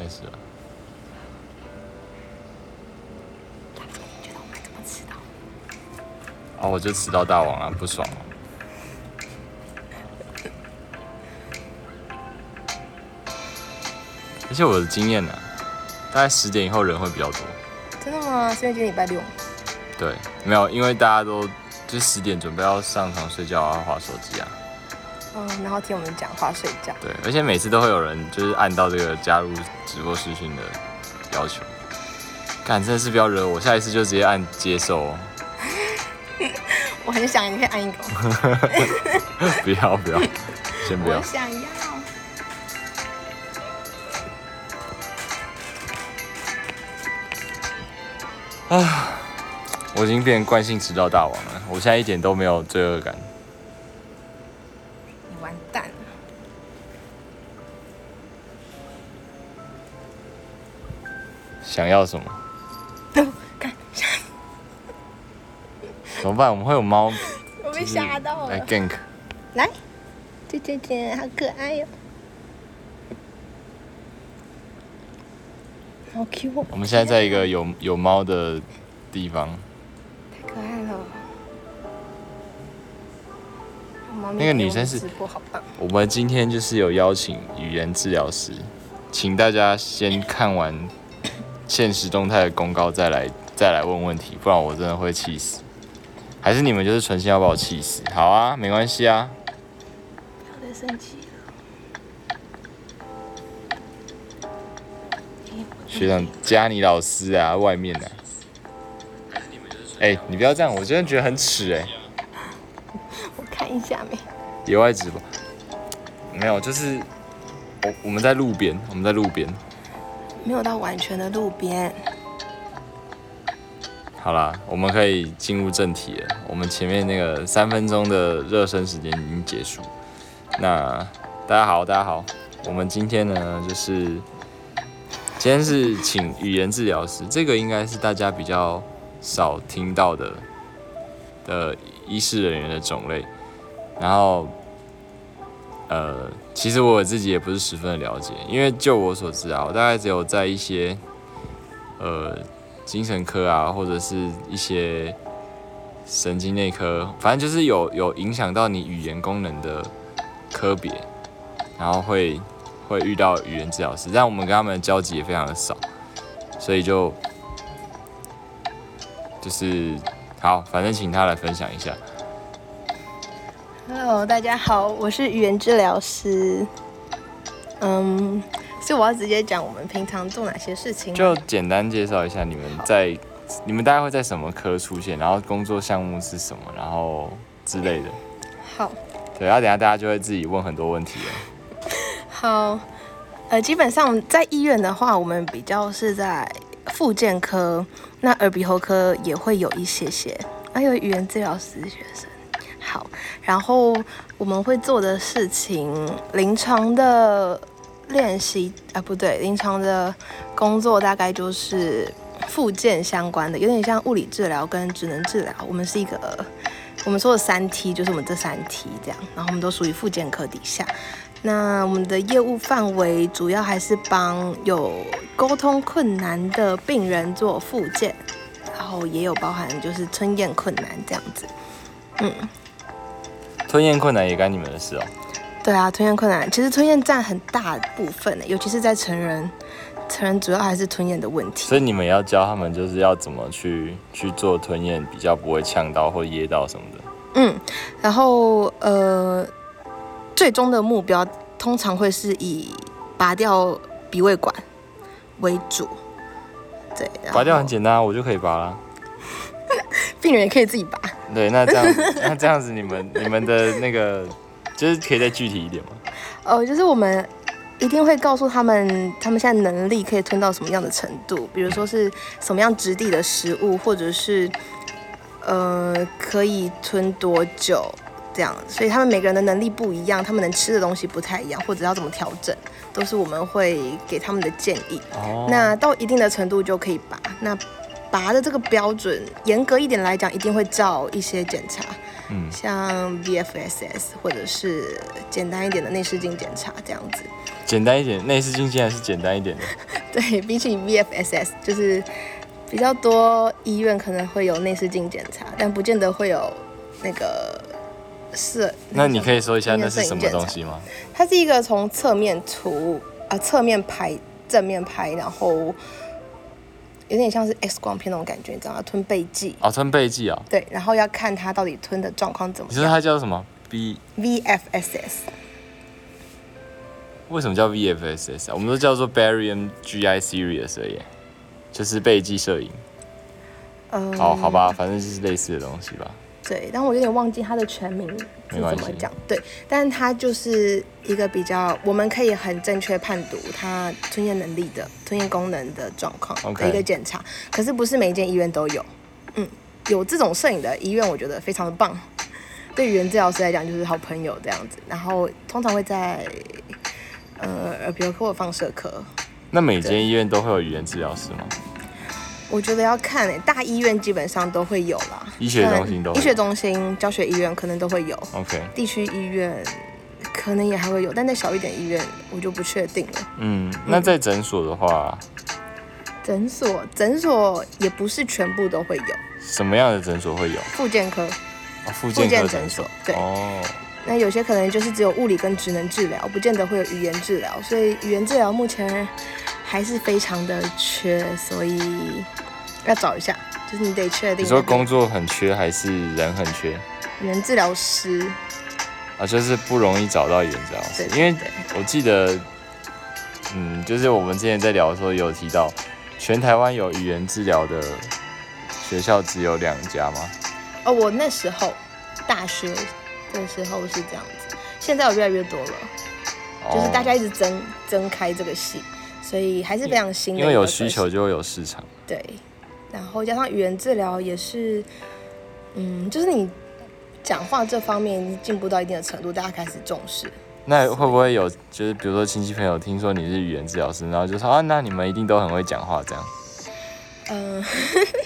没事了。觉得我们怎么迟到？啊，我就迟到大王啊，不爽哦。而且我的经验呢、大概十点以后人会比较多。真的吗？是因为今天礼拜六。对，没有，因为大家都就十点准备要上床睡觉啊，划手机啊。嗯，然后听我们讲话睡觉。对，而且每次都会有人就是按到这个加入直播视讯的要求。干，真的是不要惹我，下一次就直接按接受哦。我很想，你可以按一个。不要不要，先不要我。想要。啊我已经变成惯性迟到大王了，我现在一点都没有罪恶感。想要什么？看，怎么办？我们会有猫我被吓到来了。gank。来，这这这好可爱哟、好 Q 哦！我们现在在一个有有猫的地方，太可爱了。那个女生是。我们今天就是有邀请语言治疗师，请大家先看完现实动态的公告再来再来问问题，不然我真的会气死。还是你们就是存心要把我气死？好啊，没关系啊。不要再生气了。学长加你老师啊，外面啊。哎、你不要这样，我真的觉得很耻哎、我看一下没？野外直播没有，就是我我们在路边，我们在路边。没有到完全的路边。好啦，我们可以进入正题了。我们前面那个三分钟的热身时间已经结束。那大家好，大家好，我们今天呢就是今天是请语言治疗师，这个应该是大家比较少听到的的医师人员的种类。然后，呃，其实我自己也不是十分的了解，因为就我所知啊，我大概只有在一些呃精神科啊，或者是一些神经内科，反正就是有有影响到你语言功能的科别，然后会会遇到语言治疗师，但我们跟他们的交集也非常的少，所以就就是好，反正请他来分享一下。Hello，大家好，我是语言治疗师。嗯，所以我要直接讲我们平常做哪些事情。就简单介绍一下你们在你们大概会在什么科出现，然后工作项目是什么，然后之类的。好，对，然后等下大家就会自己问很多问题了。好，呃，基本上在医院的话，我们比较是在复健科，那耳鼻喉科也会有一些些，还有语言治疗师学生。好，然后我们会做的事情，临床的练习啊，不对，临床的工作大概就是复健相关的，有点像物理治疗跟职能治疗。我们是一个，我们说的三 T 就是我们这三 T 这样，然后我们都属于复健科底下。那我们的业务范围主要还是帮有沟通困难的病人做复健，然后也有包含就是吞咽困难这样子。嗯，吞咽困难也干你们的事哦。对啊，吞咽困难其实吞咽占很大部分的，尤其是在成人，成人主要还是吞咽的问题。所以你们要教他们，就是要怎么去去做吞咽，比较不会呛到或噎到什么的。嗯，然后呃，最终的目标通常会是以拔掉鼻胃管为主。对，拔掉很简单啊，我就可以拔啦。病人也可以自己拔。对，那这样 那这样子，你们你们的那个就是可以再具体一点吗？呃，就是我们一定会告诉他们，他们现在能力可以吞到什么样的程度，比如说是什么样质地的食物，或者是呃可以吞多久这样。所以他们每个人的能力不一样，他们能吃的东西不太一样，或者要怎么调整，都是我们会给他们的建议。哦，那到一定的程度就可以拔。那拔的这个标准，严格一点来讲，一定会照一些检查，嗯，像 VFSS 或者是简单一点的内视镜检查这样子。简单一点，内视镜竟然是简单一点的。对比起 VFSS，就是比较多医院可能会有内视镜检查，但不见得会有那个摄。那你可以说一下那是什么东西吗？它是一个从侧面图啊、侧面拍、正面拍，然后有点像是 X 光片那种感觉，你知道吗？吞背剂，啊，吞背剂啊。对，然后要看它到底吞的状况怎么你说样。它叫什么？B？VFSS，为什么叫 VFSS 啊？我们都叫做 Barium GI Series 而已，就是背剂摄影。嗯，好好吧，反正就是类似的东西吧。对，但我有点忘记他的全名是怎么讲。对，但他就是一个比较，我们可以很正确判读他吞咽能力的、吞咽功能的状况的一个检查。可是不是每一间医院都有，嗯，有这种摄影的医院，我觉得非常的棒。对语言治疗师来讲，就是好朋友这样子。然后通常会在呃耳鼻喉科或放射科。那每间医院都会有语言治疗师吗？我觉得要看诶、大医院基本上都会有啦，医学中心都医学中心、教学医院可能都会有。OK，地区医院可能也还会有，但在小一点医院我就不确定了。嗯，那在诊所的话，诊所诊所也不是全部都会有，什么样的诊所会有？复健科。哦，附复件科诊所。对，哦，那有些可能就是只有物理跟职能治疗，不见得会有语言治疗，所以语言治疗目前还是非常的缺，所以要找一下，就是你得确定你说工作很缺还是人很缺语言治疗师，啊？就是不容易找到语言治疗师对，，因为我记得，嗯，就是我们之前在聊的时候有提到，全台湾有语言治疗的学校只有两家吗？哦，我那时候大学的时候是这样子，现在有越来越多了。就是大家哦一直增增开这个系，所以还是非常新的。因为有需求，就会有市场。对，然后加上语言治疗也是，嗯，就是你讲话这方面进步到一定的程度，大家开始重视。那会不会有就是比如说亲戚朋友听说你是语言治疗师，然后就说啊，那你们一定都很会讲话这样？嗯、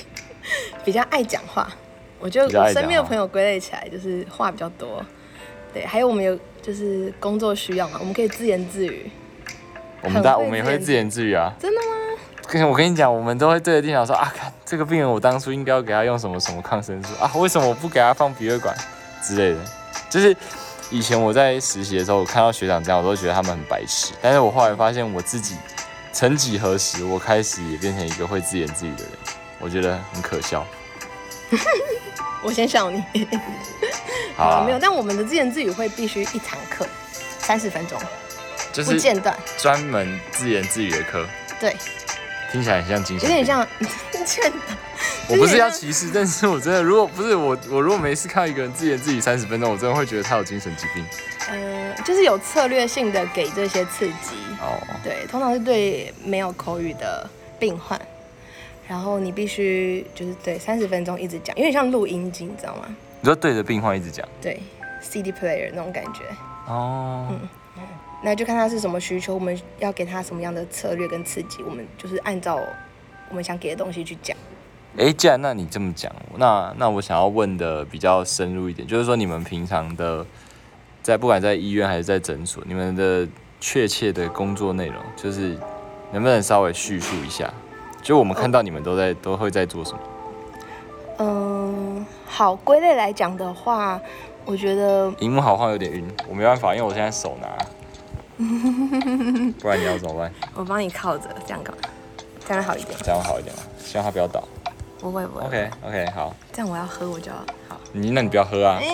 比较爱讲话，我觉得比较爱讲我身边的朋友归类起来就是话比较多。对，还有我们有就是工作需要嘛，我们可以自言自语。我们大我们也会自言自语啊。真的吗？跟我跟你讲，我们都会对着电脑说啊，看这个病人，我当初应该要给他用什么什么抗生素啊，为什么我不给他放鼻胃管之类的？就是以前我在实习的时候，我看到学长这样，我都觉得他们很白痴。但是我后来发现我自己，曾几何时，我开始也变成一个会自言自语的人，我觉得很可笑。我先笑你。好啊没有，但我们的自言自语会必须一堂课，三十分钟，就是不间断。专门自言自语的课，对，听起来很像精神病。有点像 间断。我不是要歧视，但是我真的，如果不是我，我如果没事看到一个人自言自语三十分钟，我真的会觉得他有精神疾病。呃，就是有策略性的给这些刺激。哦，对，通常是对没有口语的病患，然后你必须就是对三十分钟一直讲，有点像录音机，你知道吗？你说对着病患一直讲。对，CD player 那种感觉。哦，那就看他是什么需求，我们要给他什么样的策略跟刺激，我们就是按照我们想给的东西去讲。哎，既然那你这么讲，那那我想要问的比较深入一点，就是说你们平常的在不管在医院还是在诊所，你们的确切的工作内容，就是能不能稍微叙述一下？就我们看到你们都在都会在做什么？嗯，好，归类来讲的话，我觉得荧幕好像有点晕，我没办法，因为我现在手拿，不然你要怎么办？我帮你靠着，这样干嘛？这样好一点。这样好一点吗？希望它不要倒。不会不会 OK OK，好，这样我要喝我就要好。你那你不要喝啊，哎、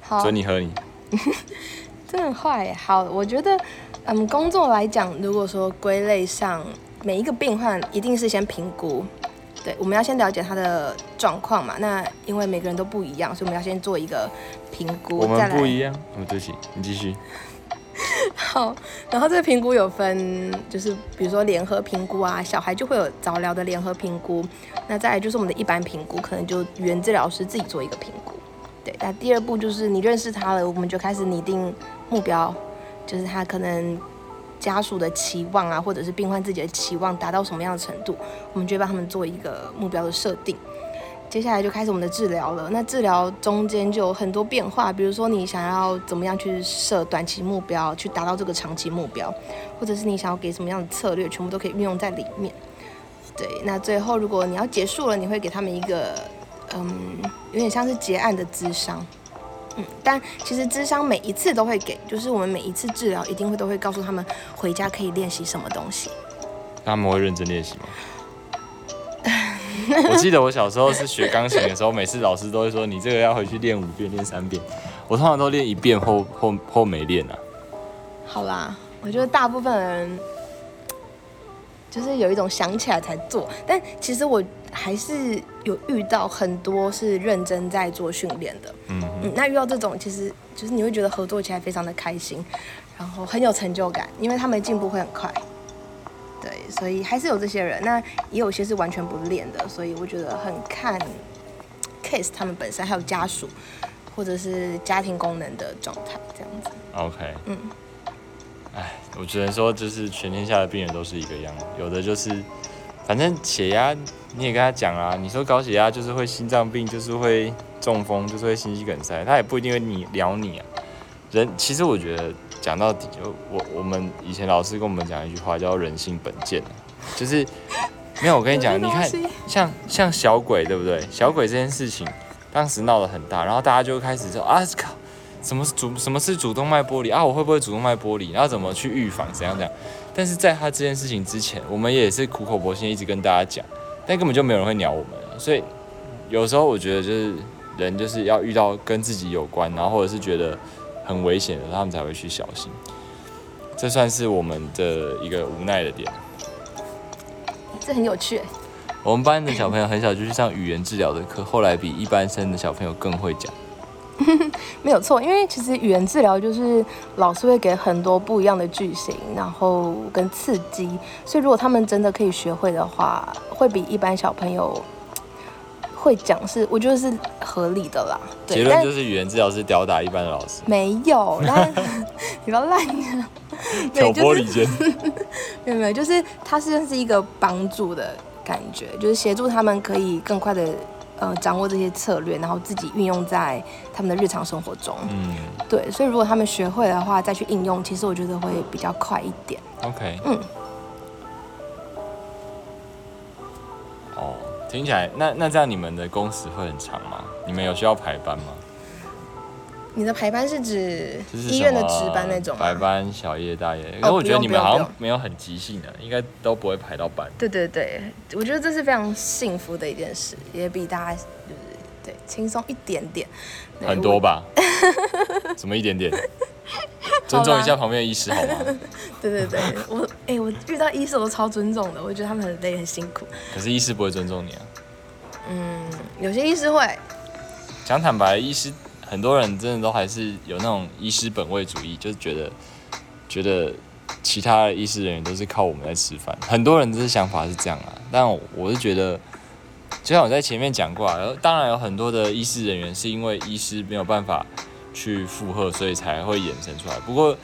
好，准你喝你。真的很坏耶。好，我觉得，嗯，工作来讲，如果说归类上，每一个病患一定是先评估，对，我们要先了解他的状况嘛。那因为每个人都不一样，所以我们要先做一个评估，我。们不一样。哦，对不起，你继续。好，然后这个评估有分，就是比如说联合评估啊，小孩就会有早疗的联合评估。那再来就是我们的一般评估，可能就原治疗师自己做一个评估。对，那第二步就是你认识他了，我们就开始拟定目标，就是他可能家属的期望啊，或者是病患自己的期望达到什么样的程度，我们就帮他们做一个目标的设定。接下来就开始我们的治疗了。那治疗中间就有很多变化，比如说你想要怎么样去设短期目标，去达到这个长期目标，或者是你想要给什么样的策略，全部都可以运用在里面。对，那最后如果你要结束了，你会给他们一个，嗯，有点像是结案的智商。嗯，但其实智商每一次都会给，就是我们每一次治疗一定会都会告诉他们回家可以练习什么东西。他们会认真练习吗？我记得我小时候是学钢琴的时候，每次老师都会说你这个要回去练五遍、练三遍。我通常都练一遍后后后没练啊。好啦，我觉得大部分人就是有一种想起来才做，但其实我还是有遇到很多是认真在做训练的。嗯嗯，那遇到这种其实就是你会觉得合作起来非常的开心，然后很有成就感，因为他们进步会很快。对，所以还是有这些人，那也有些是完全不练的，所以我觉得很看 case 他们本身还有家属或者是家庭功能的状态这样子。OK，嗯，哎，我只能说就是全天下的病人都是一个样，有的就是反正血压你也跟他讲啊，你说高血压就是会心脏病，就是会中风，就是会心肌梗塞，他也不一定会你聊你啊。人其实我觉得。讲到底，就我我们以前老师跟我们讲一句话，叫“人性本贱”，就是没有。我跟你讲，你看像像小鬼，对不对？小鬼这件事情当时闹得很大，然后大家就开始说啊靠，什么是主什么是主动脉剥离啊？我会不会主动脉剥离？然后怎么去预防？怎样怎样？但是在他这件事情之前，我们也是苦口婆心一直跟大家讲，但根本就没有人会鸟我们。所以有时候我觉得，就是人就是要遇到跟自己有关，然后或者是觉得。很危险的，他们才会去小心。这算是我们的一个无奈的点。这很有趣。我们班的小朋友很小就去上语言治疗的课，后来比一般生的小朋友更会讲。没有错，因为其实语言治疗就是老师会给很多不一样的句型，然后跟刺激，所以如果他们真的可以学会的话，会比一般小朋友。会讲是，我觉得是合理的啦。结论就是语言治疗是吊打一般的老师。没有，但你不要乱讲。挑拨离间。没有没有，就是它是是一个帮助的感觉，就是协助他们可以更快的呃掌握这些策略，然后自己运用在他们的日常生活中。嗯，对，所以如果他们学会的话，再去应用，其实我觉得会比较快一点。OK。嗯。听起来，那那这样你们的工时会很长吗？你们有需要排班吗？你的排班是指医院的值班那种排班、小夜、大夜？可是我觉得你们好像没有很即兴的，应该都不会排到班。对对对，我觉得这是非常幸福的一件事，也比大家就是对轻松一点点。很多吧？怎么一点点？尊重一下旁边的医师好吗？对对对，我哎，我遇到医师我都超尊重的，我觉得他们很累很辛苦。可是医师不会尊重你啊？嗯，有些医师会。讲坦白，医师很多人真的都还是有那种医师本位主义，就是觉得觉得其他的医师人员都是靠我们在吃饭。很多人这想法是这样啊，但我是觉得，就像我在前面讲过啊，当然有很多的医师人员是因为医师没有办法。去负荷，所以才会衍生出来。不过，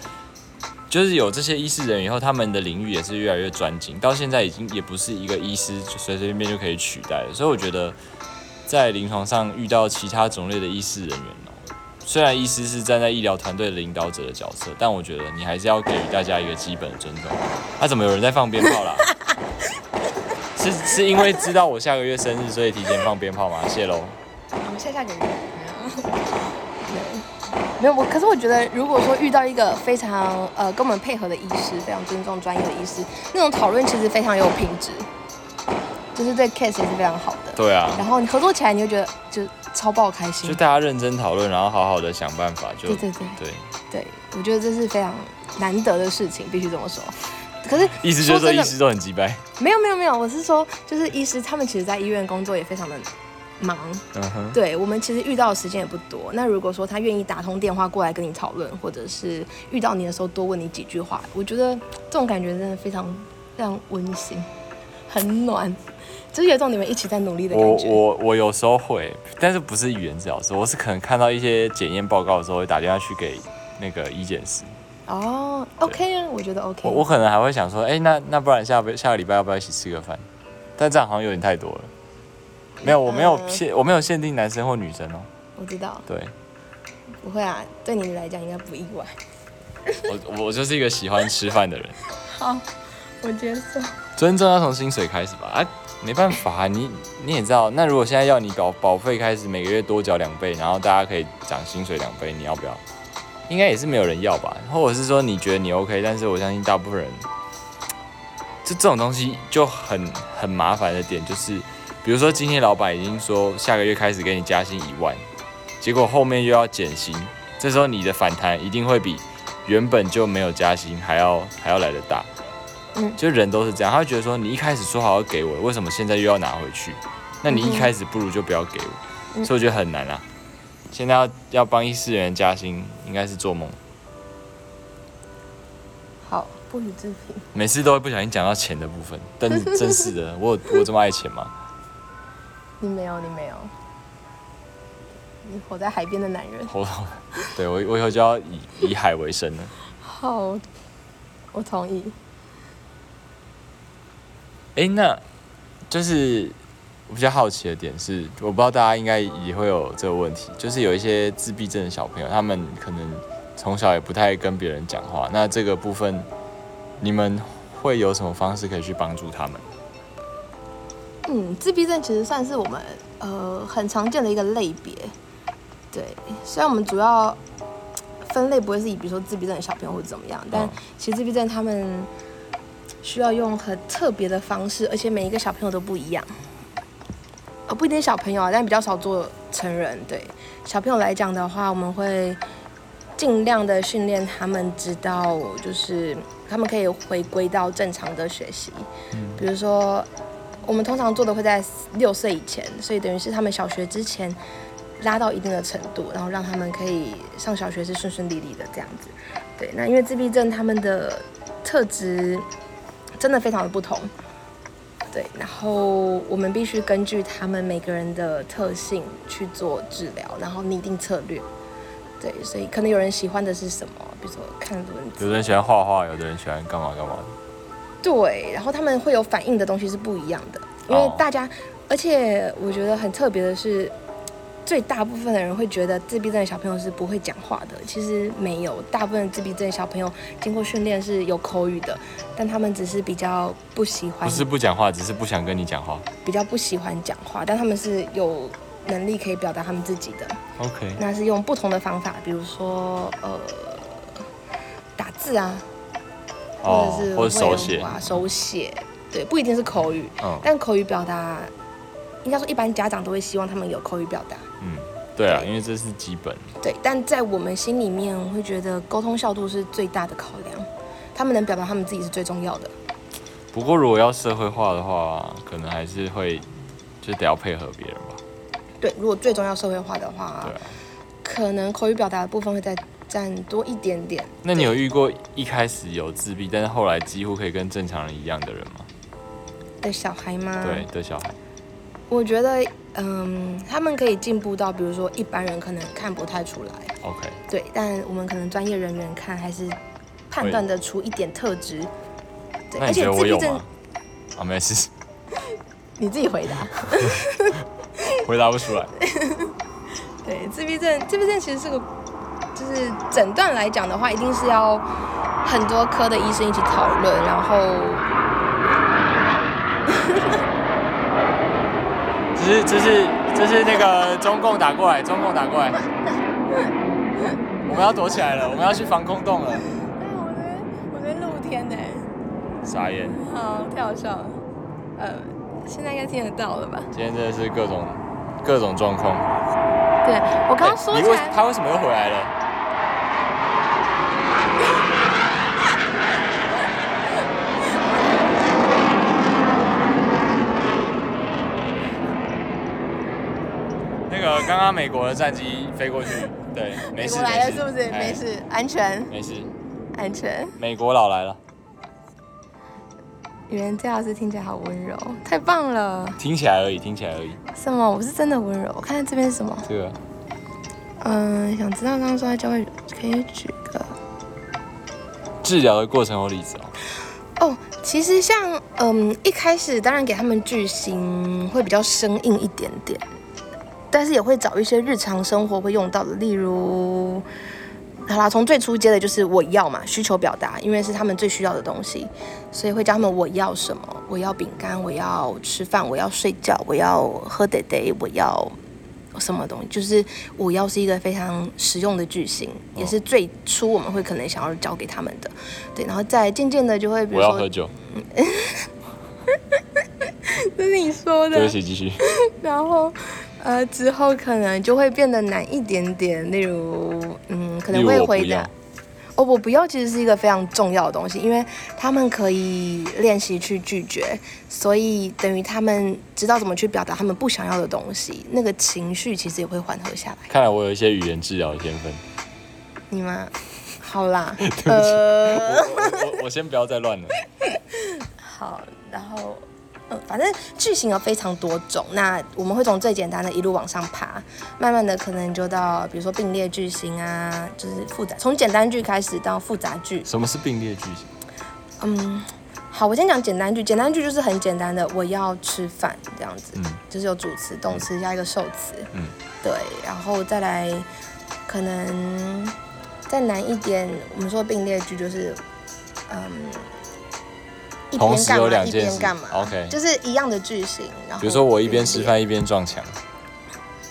就是有这些医师人以后，他们的领域也是越来越专精，到现在已经也不是一个医师随随便便就可以取代的。所以我觉得，在临床上遇到其他种类的医师人员哦，虽然医师是站在医疗团队的领导者的角色，但我觉得你还是要给予大家一个基本的尊重。那怎么有人在放鞭炮啦？是是因为知道我下个月生日，所以提前放鞭炮吗？谢喽。我们下下个月。没有我，可是我觉得，如果说遇到一个非常呃跟我们配合的医师，非常尊重专业的医师，那种讨论其实非常有品质，就是对 case 也是非常好的。对啊。然后你合作起来，你就觉得就超爆开心。就大家认真讨论，然后好好的想办法，就对对对对对，我觉得这是非常难得的事情，必须这么说。可是意思就是说，医师都很鸡掰。没有没有没有，我是说，就是医师他们其实在医院工作也非常的。忙，对我们其实遇到的时间也不多。那如果说他愿意打通电话过来跟你讨论，或者是遇到你的时候多问你几句话，我觉得这种感觉真的非常非常温馨，很暖，就是有种你们一起在努力的感觉。我我我有时候会，但是不是语言治疗师，我是可能看到一些检验报告的时候会打电话去给那个医检师。哦，OK 啊，我觉得 OK。我我可能还会想说，哎，那那不然下下个礼拜要不要一起吃个饭？但这样好像有点太多了。没有，我没有嗯限，我没有限定男生或女生哦。我知道，对不会啊，对你来讲应该不意外。我，我就是一个喜欢吃饭的人。好，我接受。尊重要从薪水开始吧？啊，没办法、啊，你你也知道，那如果现在要你保保费开始每个月多缴两倍，然后大家可以涨薪水两倍，你要不要？应该也是没有人要吧？或者是说你觉得你 OK，但是我相信大部分人，就这种东西就很很麻烦的点就是，比如说今天老板已经说下个月开始给你加薪一万，结果后面又要减薪，这时候你的反弹一定会比原本就没有加薪还要还要来得大。嗯就人都是这样，他会觉得说你一开始说好要给我，为什么现在又要拿回去？那你一开始不如就不要给我，嗯所以我觉得很难啊。现在要要帮一四人加薪，应该是做梦。好，不予置评。每次都会不小心讲到钱的部分，但是真是的，我有我这么爱钱吗？你没有，你没有。你活在海边的男人。活对我我以后就要以以海为生了。好，我同意。哎、那就是我比较好奇的点是，我不知道大家应该也会有这个问题，就是有一些自闭症的小朋友，他们可能从小也不太跟别人讲话，那这个部分你们会有什么方式可以去帮助他们？嗯，自闭症其实算是我们呃很常见的一个类别。对，虽然我们主要分类不会是以比如说自闭症的小朋友或者怎么样，但嗯其实自闭症他们需要用很特别的方式，而且每一个小朋友都不一样。呃，不一定小朋友啊，但比较少做成人。对小朋友来讲的话，我们会尽量的训练他们知道，就是他们可以回归到正常的学习。比如说，我们通常做的会在六岁以前，所以等于是他们小学之前拉到一定的程度，然后让他们可以上小学是顺顺利利的这样子。对，那因为自闭症他们的特质真的非常的不同。对，然后我们必须根据他们每个人的特性去做治疗，然后拟定策略。对，所以可能有人喜欢的是什么，比如说看轮子，有的人喜欢画画，有的人喜欢干嘛干嘛的。对，然后他们会有反应的东西是不一样的，因为哦。大家，而且我觉得很特别的是，最大部分的人会觉得自闭症的小朋友是不会讲话的，其实没有，大部分自闭症小朋友经过训练是有口语的，但他们只是比较不喜欢不，是不讲话，只是不想跟你讲话。比较不喜欢讲话，但他们是有能力可以表达他们自己的，OK，那是用不同的方法，比如说呃打字啊，或哦者是，或者手写画、手写，对，不一定是口语，嗯但口语表达，应该说一般家长都会希望他们有口语表达，嗯，对啊，对因为这是基本。对，但在我们心里面会觉得沟通效度是最大的考量，他们能表达他们自己是最重要的。不过如果要社会化的话，可能还是会就得要配合别人吧。对，如果最重要社会化的话，对啊。可能口语表达的部分会再占多一点点。那你有遇过一开始有自闭，但是后来几乎可以跟正常人一样的人吗？的小孩吗？对，的小孩。我觉得，嗯，他们可以进步到，比如说一般人可能看不太出来，OK，对，但我们可能专业人员看还是判断得出一点特质。对，而那你觉得且自闭症我有吗？啊，没事，你自己回答。回答不出来。对，自闭症，自闭症其实是个，就是诊断来讲的话，一定是要很多科的医生一起讨论，然后 只是这是这是那个中共打过来，中共打过来，我们要躲起来了，我们要去防空洞了。哎，我这边我这边露天呢，傻眼，好，太好笑了。呃，现在应该听得到了吧？今天真的是各种各种状况。对我刚刚说哎你为起来，他为什么又回来了？美国的战机飞过去，对，没事美国来了是不是？哎没事，安全，没事，安全。美国佬来了，语言这老师听起来好温柔，太棒了！听起来而已，听起来而已。什么？我是真的温柔。我看看这边是什么？这个嗯，想知道刚刚说在教会，可以举个治疗的过程有例子哦。哦，其实像嗯一开始当然给他们句型会比较生硬一点点，但是也会找一些日常生活会用到的，例如。好啦，从最初接的就是我要嘛，需求表达，因为是他们最需要的东西，所以会教他们我要什么，我要饼干，我要吃饭，我要睡觉，我要喝得得，我要什么东西，就是我要是一个非常实用的句型，也是最初我们会可能想要教给他们的，对，然后再渐渐的就会，比如说，我要喝酒，这 是你说的，对不起，继续。然后。呃，之后可能就会变得难一点点，例如，嗯，可能会回答，哦，我不要，其实是一个非常重要的东西，因为他们可以练习去拒绝，所以等于他们知道怎么去表达他们不想要的东西，那个情绪其实也会缓和下来。看来我有一些语言治疗的天分。你吗？好啦，呃，我我先不要再乱了。好，然后。嗯，反正句型有非常多种，那我们会从最简单的一路往上爬，慢慢的可能就到比如说并列句型啊，就是复杂，从简单句开始到复杂句。什么是并列句型？嗯，好，我先讲简单句，简单句就是很简单的，我要吃饭这样子，嗯，就是有主词、动词加一个受词，嗯，对，然后再来可能再难一点，我们说并列句就是，嗯。一边干嘛一边干嘛？OK，就是一样的句型。然后比如说我一边吃饭一边撞墙，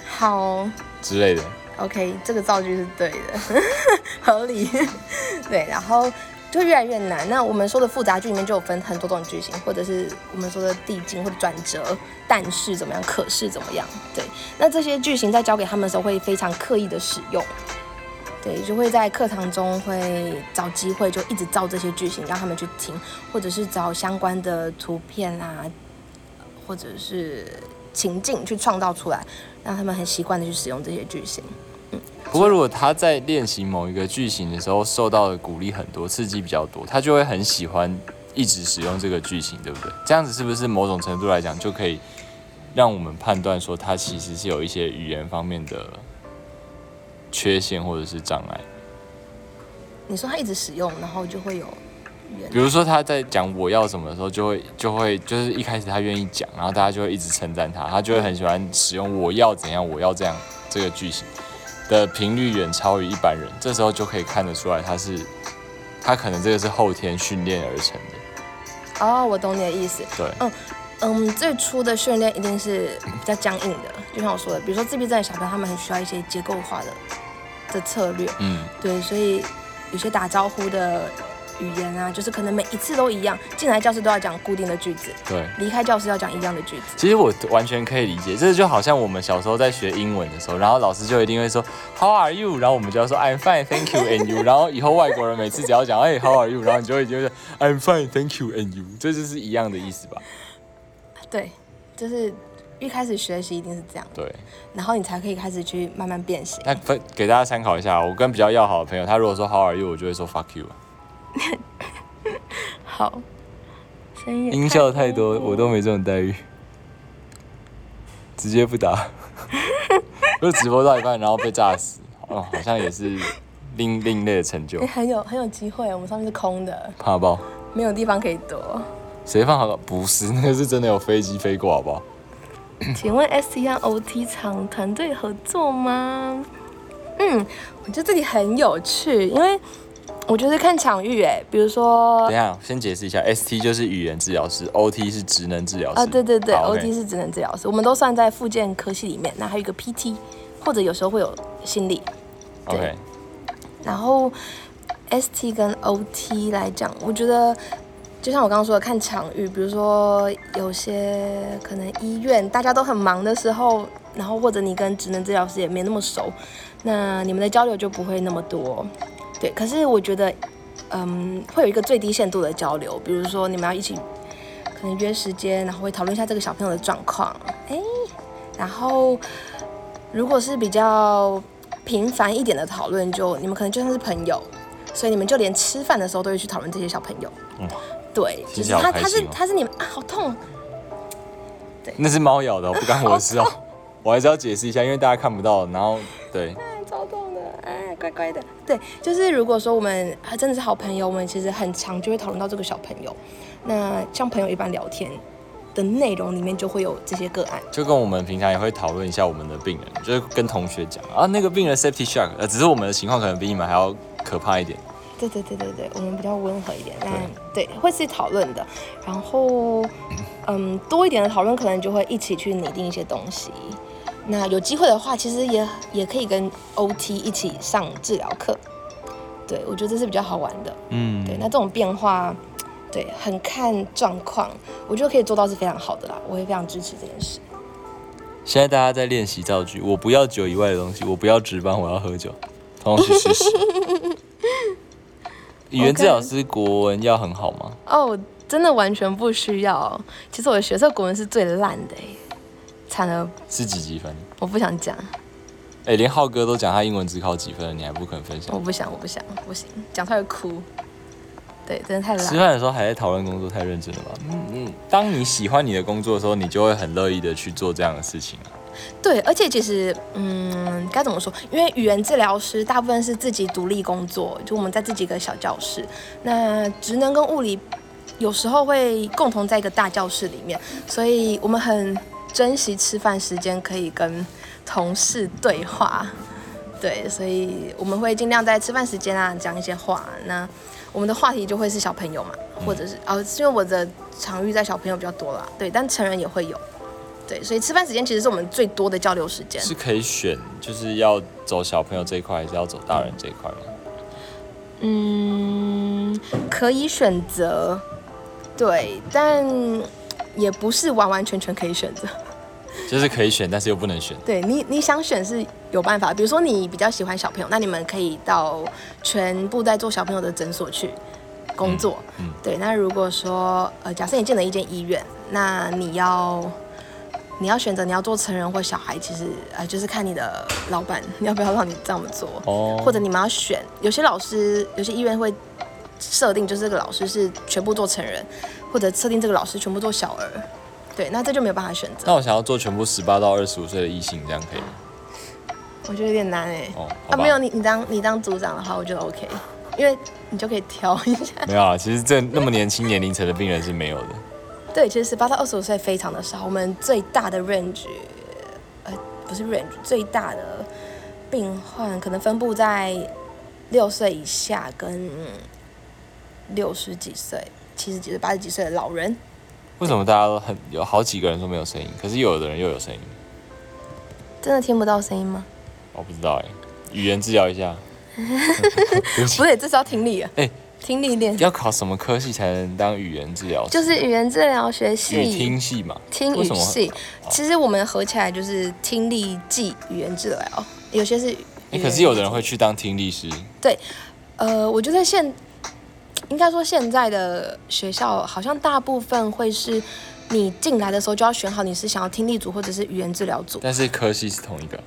好之类的。OK，这个造句是对的，合理。对，然后就越来越难。那我们说的复杂句里面就有分很多种句型，或者是我们说的递进或者转折，但是怎么样，可是怎么样？对，那这些句型在教给他们的时候会非常刻意的使用。对，就会在课堂中会找机会，就一直造这些句型让他们去听，或者是找相关的图片啊，或者是情境去创造出来，让他们很习惯的去使用这些句型。嗯，不过如果他在练习某一个句型的时候受到的鼓励很多，刺激比较多，他就会很喜欢一直使用这个句型，对不对？这样子是不是某种程度来讲就可以让我们判断说他其实是有一些语言方面的？缺陷或者是障碍，你说他一直使用，然后就会有，比如说他在讲我要什么的时候，就会就会就是一开始他愿意讲，然后大家就会一直称赞他，他就会很喜欢使用我要怎样，我要这样这个句型的频率远超于一般人，这时候就可以看得出来他是他可能这个是后天训练而成的。哦，我懂你的意思。对，嗯嗯，最初的训练一定是比较僵硬的，就像我说的，比如说自闭症的小朋友，他们很需要一些结构化的。的策略，嗯，对，所以有些打招呼的语言啊，就是可能每一次都一样，进来教室都要讲固定的句子，对，离开教室要讲一样的句子。其实我完全可以理解，这就好像我们小时候在学英文的时候，然后老师就一定会说 How are you？然后我们就要说 I'm fine, thank you, and you。然后以后外国人每次只要讲哎 How are you？然后你就会觉得 I'm fine, thank you, and you。这就是一样的意思吧？对，就是。一开始学习一定是这样，对，然后你才可以开始去慢慢变形。那分给大家参考一下，我跟比较要好的朋友，他如果说 How are you，我就会说 Fuck you。好，音效太多，我都没这种待遇，直接不打。就直播到一半，然后被炸死，哦，好像也是另另类的成就。很有很有机会，我们上面是空的，怕爆，没有地方可以躲。谁放好了？不是，那个是真的有飞机飞过，好不好？请问 S T 和 O T 厂团队合作吗？嗯，我觉得这里很有趣，因为我觉得看场域，哎，比如说，等下先解释一下，S T 就是语言治疗师，O T 是职能治疗师。啊，对对对，O T 是职能治疗师，我们都算在附件科系里面。那还有一个 P T，或者有时候会有心理。OK。然后 S T 跟 O T 来讲，我觉得。就像我刚刚说的，看场域，比如说有些可能医院大家都很忙的时候，然后或者你跟职能治疗师也没那么熟，那你们的交流就不会那么多。对，可是我觉得，嗯，会有一个最低限度的交流，比如说你们要一起可能约时间，然后会讨论一下这个小朋友的状况，哎，然后如果是比较频繁一点的讨论，就你们可能就像是朋友，所以你们就连吃饭的时候都会去讨论这些小朋友。嗯。对，就是他，他是他是你们啊，好痛！对，那是猫咬的，不干 我的事哦。我还是要解释一下，因为大家看不到。然后，对，哎，超痛的，哎，乖乖的。对，就是如果说我们还真的是好朋友，我们其实很常就会讨论到这个小朋友。那像朋友一般聊天的内容里面就会有这些个案。就跟我们平常也会讨论一下我们的病人，就是跟同学讲啊，那个病人 septic shock，呃，只是我们的情况可能比你们还要可怕一点。对对对对对，我们比较温和一点，但对会自己讨论的，然后嗯多一点的讨论，可能就会一起去拟定一些东西。那有机会的话，其实也也可以跟 OT 一起上治疗课。对我觉得这是比较好玩的。嗯，对，那这种变化，对，很看状况，我觉得可以做到是非常好的啦，我会非常支持这件事。现在大家在练习造句，我不要酒以外的东西，我不要值班，我要喝酒，同时试试。语言治疗师国文要很好吗？哦，真的完全不需要。其实我的学测国文是最烂的，惨了。是几几分？我不想讲。哎，连浩哥都讲他英文只考几分，你还不肯分享？我不想，我不想，不行，讲他会哭。对，真的太烂。吃饭的时候还在讨论工作，太认真了吧？嗯嗯。当你喜欢你的工作的时候，你就会很乐意的去做这样的事情啊。对，而且其实，嗯，该怎么说？因为语言治疗师大部分是自己独立工作，就我们在自己一个小教室。那职能跟物理有时候会共同在一个大教室里面，所以我们很珍惜吃饭时间可以跟同事对话。对，所以我们会尽量在吃饭时间啊讲一些话。那我们的话题就会是小朋友嘛，或者是哦，因为我的场域在小朋友比较多啦，对，但成人也会有。对，所以吃饭时间其实是我们最多的交流时间。是可以选，就是要走小朋友这一块，还是要走大人这一块吗？嗯，可以选择，对，但也不是完完全全可以选择。就是可以选，但是又不能选。对你，你想选是有办法，比如说你比较喜欢小朋友，那你们可以到全部在做小朋友的诊所去工作。嗯，对。那如果说呃，假设你进了一间医院，那你要。你要选择你要做成人或小孩，其实呃就是看你的老板 要不要让你这么做，哦，或者你们要选，有些老师有些医院会设定就是这个老师是全部做成人，或者设定这个老师全部做小儿，对，那这就没有办法选择。那我想要做全部十八到二十五岁的异性，这样可以吗？我觉得有点难哎。哦，啊没有你你当你当组长的话，我觉得 OK，因为你就可以挑一下。没有啊，其实这那么年轻年龄层的病人是没有的。对，其实十八到二十五岁非常的少。我们最大的 range，呃，不是 range，最大的病患可能分布在六岁以下跟六十几岁、七十几岁、八十几岁的老人。为什么大家都很有好几个人说没有声音，可是有的人又有声音？真的听不到声音吗？我不知道哎，语言治疗一下。不是，这是要听力啊。哎。听力练要考什么科系才能当语言治疗？就是语言治疗学系听系嘛，听语系。其实我们合起来就是听力暨语言治疗，有些是。可是有的人会去当听力师。对，呃，我觉得现应该说现在的学校好像大部分会是你进来的时候就要选好你是想要听力组或者是语言治疗组。但是科系是同一个。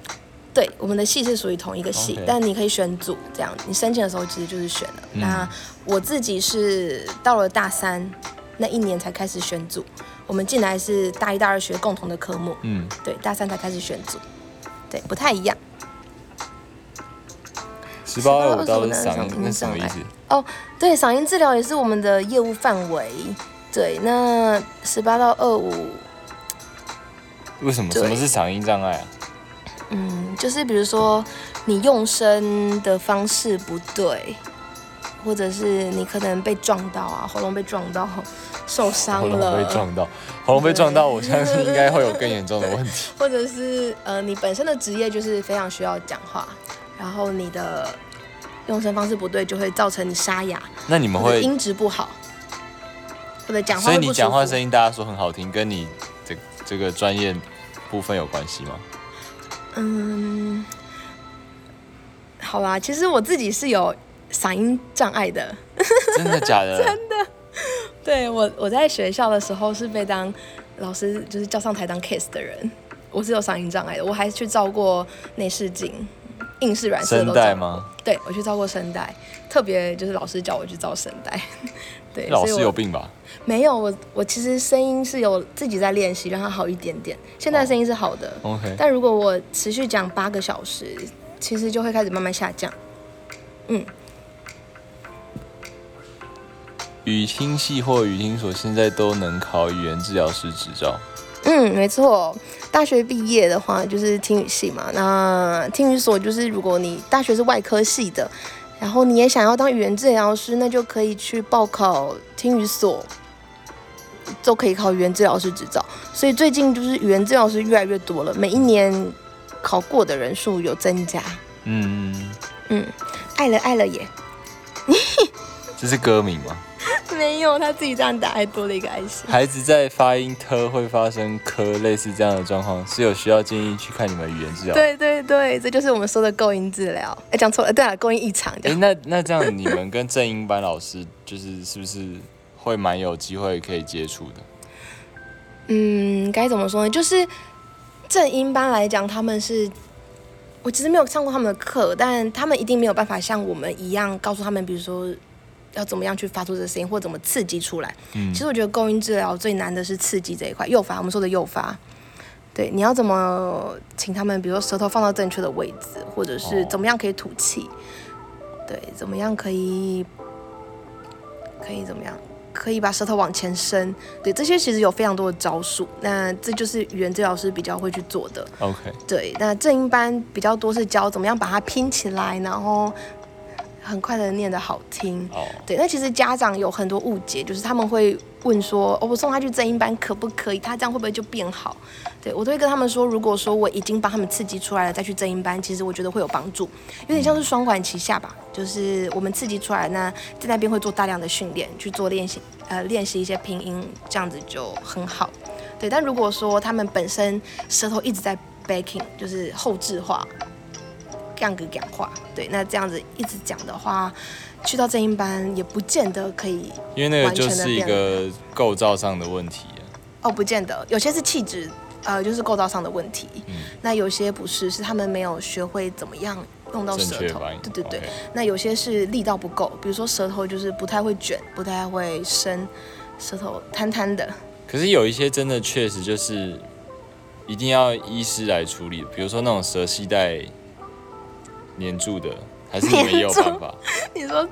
对，我们的系是属于同一个系，但你可以选组，这样你申请的时候其实就是选了。那我自己是到了大三那一年才开始选组，我们进来是大一、大二学共同的科目，嗯，对，大三才开始选组，对，不太一样。十八二五到嗓音，那什么意思？哦，对，嗓音治疗也是我们的业务范围。对，那十八到二五，为什么？什么是嗓音障碍啊？嗯，就是比如说你用声的方式不对，或者是你可能被撞到啊，喉咙被撞到受伤了。喉咙被撞到，喉咙被撞到，我相信应该会有更严重的问题。或者是呃，你本身的职业就是非常需要讲话，然后你的用声方式不对，就会造成你沙哑。那你们会音质不好，或者讲话所以你讲话声音大家说很好听，跟你这这个专业部分有关系吗？嗯，好啦，其实我自己是有嗓音障碍的，真的假的？真的，对我我在学校的时候是被当老师就是叫上台当 case 的人，我是有嗓音障碍的，我还去照过内视镜、硬式软式声带吗？对，我去照过声带，特别就是老师叫我去照声带。对，老师有病吧？没有，我我其实声音是有自己在练习，让它好一点点。现在声音是好的，OK。但如果我持续讲八个小时，其实就会开始慢慢下降。嗯，语听系或语听所现在都能考语言治疗师执照。嗯，没错。大学毕业的话就是听语系嘛，那听语所就是如果你大学是外科系的，然后你也想要当语言治疗师，那就可以去报考听语所，都可以考语言治疗师执照。所以最近就是语言治疗师越来越多了，每一年考过的人数有增加。嗯，嗯，爱了爱了耶，这是歌名吗？没有，他自己这样打，还多了一个爱心。孩子在发音“特”会发生“科”类似这样的状况，是有需要建议去看你们语言治疗。对对对，这就是我们说的构音治疗。哎，讲错了，对啊，构音异常。哎，那那这样你们跟正音班老师就是是不是会蛮有机会可以接触的？嗯，该怎么说呢？就是正音班来讲，他们是，我其实没有上过他们的课，但他们一定没有办法像我们一样告诉他们，比如说。要怎么样去发出这个声音，或怎么刺激出来？嗯，其实我觉得构音治疗最难的是刺激这一块，诱发。我们说的诱发，对，你要怎么请他们，比如说舌头放到正确的位置，或者是怎么样可以吐气？对，怎么样可以可以怎么样可以把舌头往前伸？对，这些其实有非常多的招数。那这就是语言治疗师比较会去做的。OK，对，那正音班比较多是教怎么样把它拼起来，然后。很快的念得好听，哦，对，那其实家长有很多误解，就是他们会问说，哦，我送他去正音班可不可以？他这样会不会就变好？对我都会跟他们说，如果说我已经帮他们刺激出来了，再去正音班，其实我觉得会有帮助，有点像是双管齐下吧，就是我们刺激出来，那在那边会做大量的训练，去做练习，呃，练习一些拼音，这样子就很好。对，但如果说他们本身舌头一直在 backing，就是后置化。这样子讲话，对，那这样子一直讲的话，去到正音班也不见得可以，因为那个就是一个构造上的问题哦，不见得，有些是气质，呃，就是构造上的问题。嗯。那有些不是，是他们没有学会怎么样用到舌头。对对对。那有些是力道不够，比如说舌头就是不太会卷，不太会伸，舌头摊摊的。可是有一些真的确实就是一定要医师来处理，比如说那种舌系带。黏住的还是没有办法？你说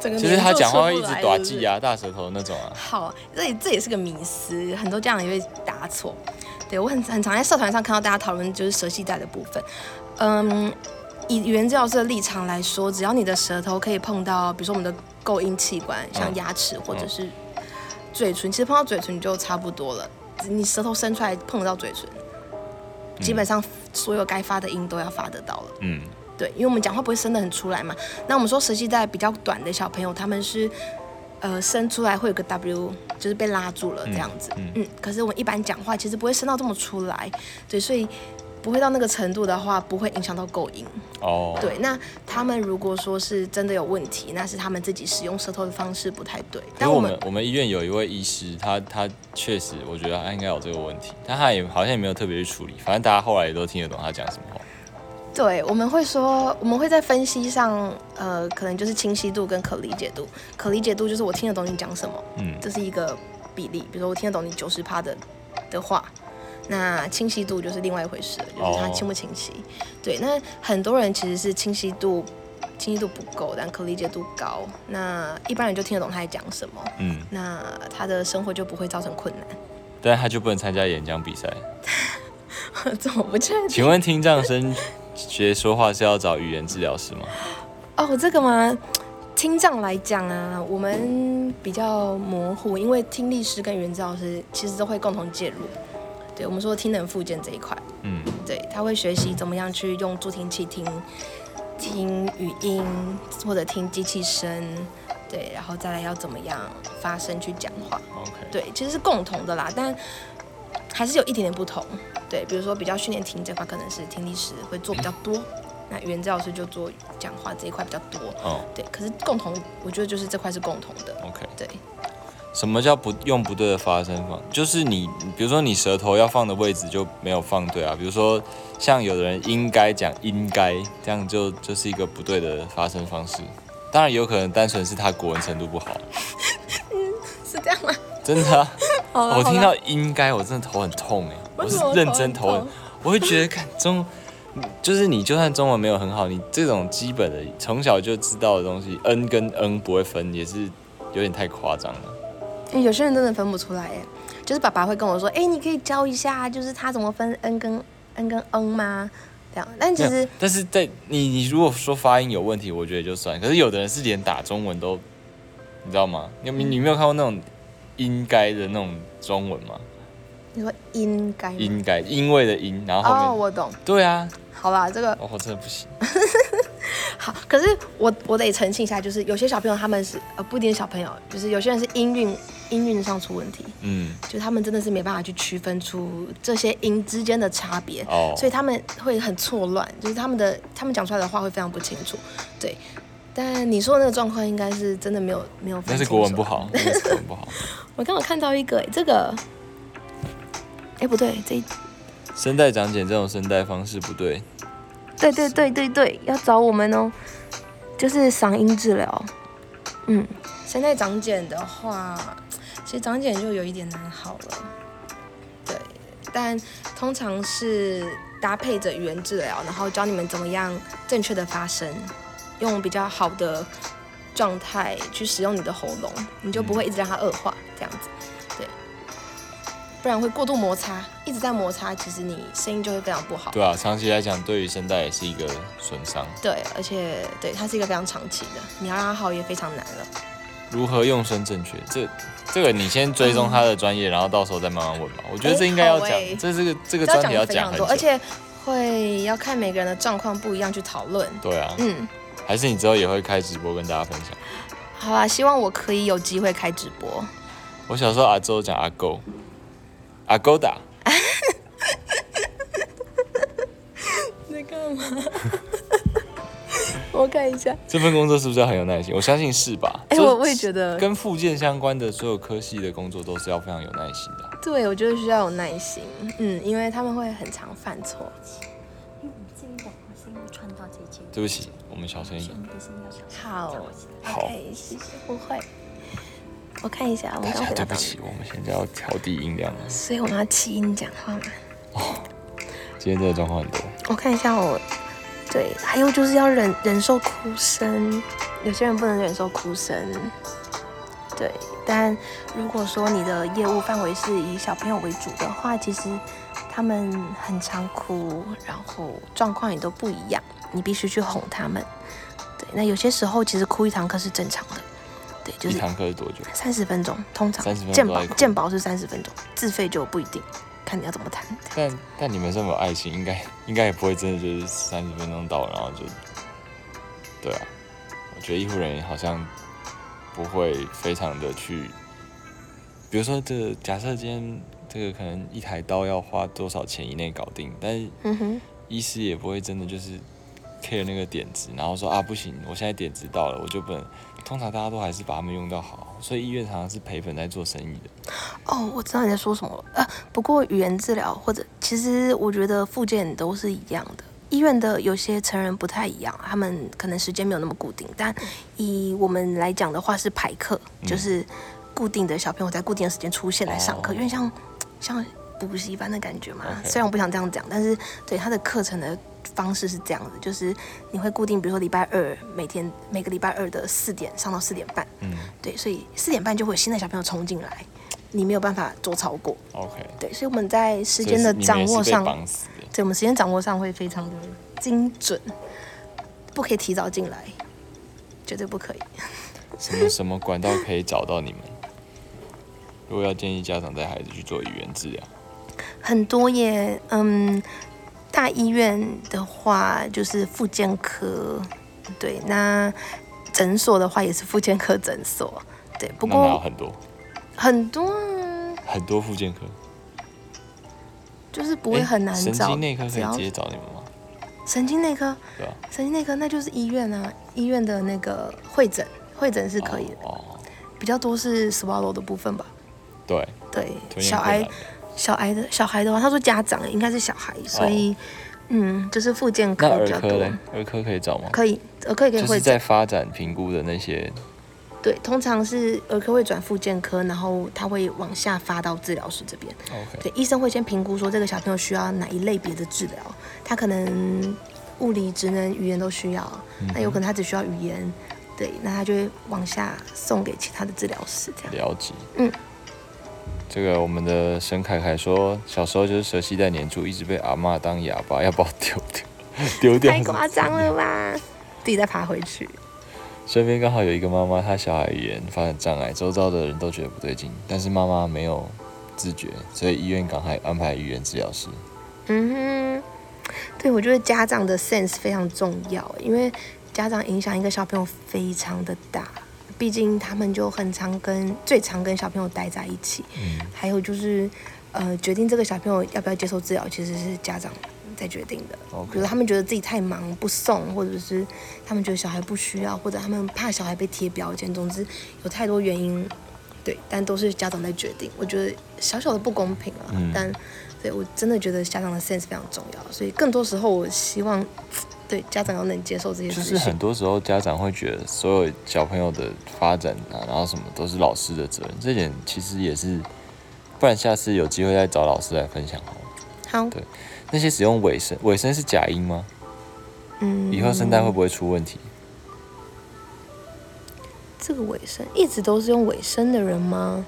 整个就是他讲话会一直短记啊，大舌头那种啊。好，这这也是个迷思，很多家长也会答错。对我很很常在社团上看到大家讨论就是舌系带的部分。嗯，以语言治疗师的立场来说，只要你的舌头可以碰到，比如说我们的构音器官，像牙齿或者是嘴唇，其实碰到嘴唇就差不多了。你舌头伸出来碰得到嘴唇，基本上所有该发的音都要发得到了。嗯。对，因为我们讲话不会伸得很出来嘛。那我们说舌系带比较短的小朋友，他们是呃伸出来会有个 W，就是被拉住了这样子。嗯。嗯可是我们一般讲话其实不会伸到这么出来，对，所以不会到那个程度的话，不会影响到构音。哦。对，那他们如果说是真的有问题，那是他们自己使用舌头的方式不太对。但我们我们医院有一位医师，他他确实我觉得他应该有这个问题，但他也好像也没有特别去处理。反正大家后来也都听得懂他讲什么话。对，我们会说，我们会在分析上，呃，可能就是清晰度跟可理解度。可理解度就是我听得懂你讲什么，嗯，这是一个比例。比如说我听得懂你九十趴的的话，那清晰度就是另外一回事，就是它清不清晰。对，那很多人其实是清晰度清晰度不够，但可理解度高。那一般人就听得懂他在讲什么，嗯，那他的生活就不会造成困难。但他就不能参加演讲比赛？怎么不确定？请问听障生？学说话是要找语言治疗师吗？哦，这个吗？听障来讲啊，我们比较模糊，因为听力师跟语言治疗师其实都会共同介入。对我们说听能附件这一块，嗯，对，他会学习怎么样去用助听器听听语音或者听机器声，对，然后再来要怎么样发声去讲话。OK，对，其实是共同的啦，但还是有一点点不同。对，比如说比较训练听这块，可能是听力师会做比较多，那语言治疗师就做讲话这一块比较多。哦，对，可是共同，我觉得就是这块是共同的。OK，对。什么叫不用不对的发声方？就是你，比如说你舌头要放的位置就没有放对啊。比如说像有的人应该讲应该，这样就就是一个不对的发声方式。当然有可能单纯是他国文程度不好。嗯是这样吗？真的。我听到应该，我真的头很痛哎。我是认真头很，我会觉得看中就是你就算中文没有很好，你这种基本的从小就知道的东西，n 跟 n 不会分，也是有点太夸张了。欸有些人真的分不出来哎，就是爸爸会跟我说，哎、你可以教一下，就是他怎么分 n 跟 n 跟 n 吗？这样，但其实但是在你你如果说发音有问题，我觉得就算。可是有的人是连打中文都，你知道吗？你你你没有看过那种应该的那种中文吗？你说应该应该因为的因，然后后面、哦，我懂。对啊，好啦，这个哦，我真的不行。好，可是我我得澄清一下，就是有些小朋友他们是呃不一定是小朋友，就是有些人是音韵音韵上出问题，嗯，就他们真的是没办法去区分出这些音之间的差别，哦，所以他们会很错乱，就是他们的他们讲出来的话会非常不清楚，对。但你说的那个状况应该是真的没有没有分那是国文不好，是国文不好。我刚好看到一个，这个，哎不对，这一声带长茧这种声带方式不对，对对对对对，要找我们哦，就是嗓音治疗。嗯，声带长茧的话，其实长茧就有一点难好了。对，但通常是搭配着语言治疗，然后教你们怎么样正确的发声，用比较好的状态去使用你的喉咙，你就不会一直让它恶化这样子。对，不然会过度摩擦，一直在摩擦，其实你声音就会非常不好。对啊，长期来讲对于声带也是一个损伤。对，而且对它是一个非常长期的，你要让它好也非常难了。如何用声正确？这这个你先追踪他的专业，然后到时候再慢慢问吧。我觉得这应该要讲这这个这个专题要讲很多。而且会要看每个人的状况不一样去讨论。对啊，嗯，还是你之后也会开直播跟大家分享。好啊，希望我可以有机会开直播。我小时候阿周讲阿勾，阿勾达，在干嘛？我看一下。这份工作是不是要很有耐心？我相信是吧？哎、就我我也觉得，跟附件相关的所有科系的工作都是要非常有耐心的啊。对我觉得需要有耐心。嗯，因为他们会很常犯错。因为你这一档的声音会串到这件，对不起，我们小声一点。好好，OK，谢谢，不会。我看一下，我们刚回答对不起，我们现在要调低音量了。所以我们要气音讲话嘛。哦今天这个状况很多，我看一下我，对，还有就是要忍忍受哭声，有些人不能忍受哭声，对。但如果说你的业务范围是以小朋友为主的话，其实他们很常哭，然后状况也都不一样，你必须去哄他们。对，那有些时候其实哭一堂课是正常的，对，就一堂课是多久？三十分钟，通常30分钟健保都在哭健保是三十分钟，自费就不一定，看你要怎么谈。但但你们这么有爱心，应该应该也不会真的就是三十分钟到，然后就，对啊，我觉得医护人员好像不会非常的去，比如说这个假设今天这个可能一台刀要花多少钱以内搞定，但是嗯哼，医师也不会真的就是 care 那个点子，然后说啊不行，我现在点子到了，我就不能。通常大家都还是把他们用到好，所以医院常常是赔本在做生意的。哦，我知道你在说什么了。呃，不过语言治疗或者其实我觉得附件都是一样的。医院的有些成人不太一样，他们可能时间没有那么固定，但以我们来讲的话是排课，嗯就是固定的小朋友在固定的时间出现来上课，哦有点像像补习班的感觉嘛。虽然我不想这样讲，但是对他的课程的方式是这样的，就是你会固定，比如说礼拜二每天每个礼拜二的四点上到四点半，嗯对，所以四点半就会有新的小朋友冲进来，你没有办法做超过。，OK，对，所以我们在时时间的掌握上。对我们时间掌握上会非常的精准，不可以提早进来，绝对不可以。什么 什么管道可以找到你们？如果要建议家长带孩子去做语言治疗，很多耶，嗯，大医院的话就是复健科，对，那诊所的话也是复健科诊所，对，不过很多？很多啊。很多复健科，就是不会很难找，神经内科可以直接找你们吗？神经内科，对啊？神经内科那就是医院啊，医院的那个会诊，会诊是可以的，哦，哦。比较多是 swallow 的部分吧。对，对，小孩小孩的小孩的话，他说家长应该是小孩，所以、嗯，就是附件科比较多儿科嘞。？儿科可以找吗？可以，儿科也可以就是在。发展评估的那些，对，通常是儿科会转复健科，然后他会往下发到治疗室这边。对，医生会先评估说这个小朋友需要哪一类别的治疗，他可能物理、职能、语言都需要，那有可能他只需要语言，对，那他就会往下送给其他的治疗师这样。了解。嗯。这个我们的沈凯凯说，小时候就是蛇系带粘住，一直被阿嬷当哑巴，要把我丢掉，丢掉。太夸张了吧！自己再爬回去。身边刚好有一个妈妈，她小孩语言发展障碍，周遭的人都觉得不对劲，但是妈妈没有自觉，所以医院赶快安排语言治疗师。嗯哼，对，我觉得家长的 sense 非常重要，因为家长影响一个小朋友非常的大，毕竟他们就很常跟最常跟小朋友待在一起。嗯，还有就是呃，决定这个小朋友要不要接受治疗，其实是家长在决定的。比如他们觉得自己太忙不送，或者是他们觉得小孩不需要，或者他们怕小孩被贴标签，总之有太多原因，对，但都是家长在决定。我觉得小小的不公平啊，但。对，我真的觉得家长的 sense 非常重要，所以更多时候我希望，对家长要能接受这些事情。就是很多时候家长会觉得所有小朋友的发展啊，然后什么都是老师的责任，这点其实也是，不然下次有机会再找老师来分享好了。好。对，那些使用尾声，尾声是假音吗？嗯。以后声带会不会出问题？这个尾声一直都是用尾声的人吗？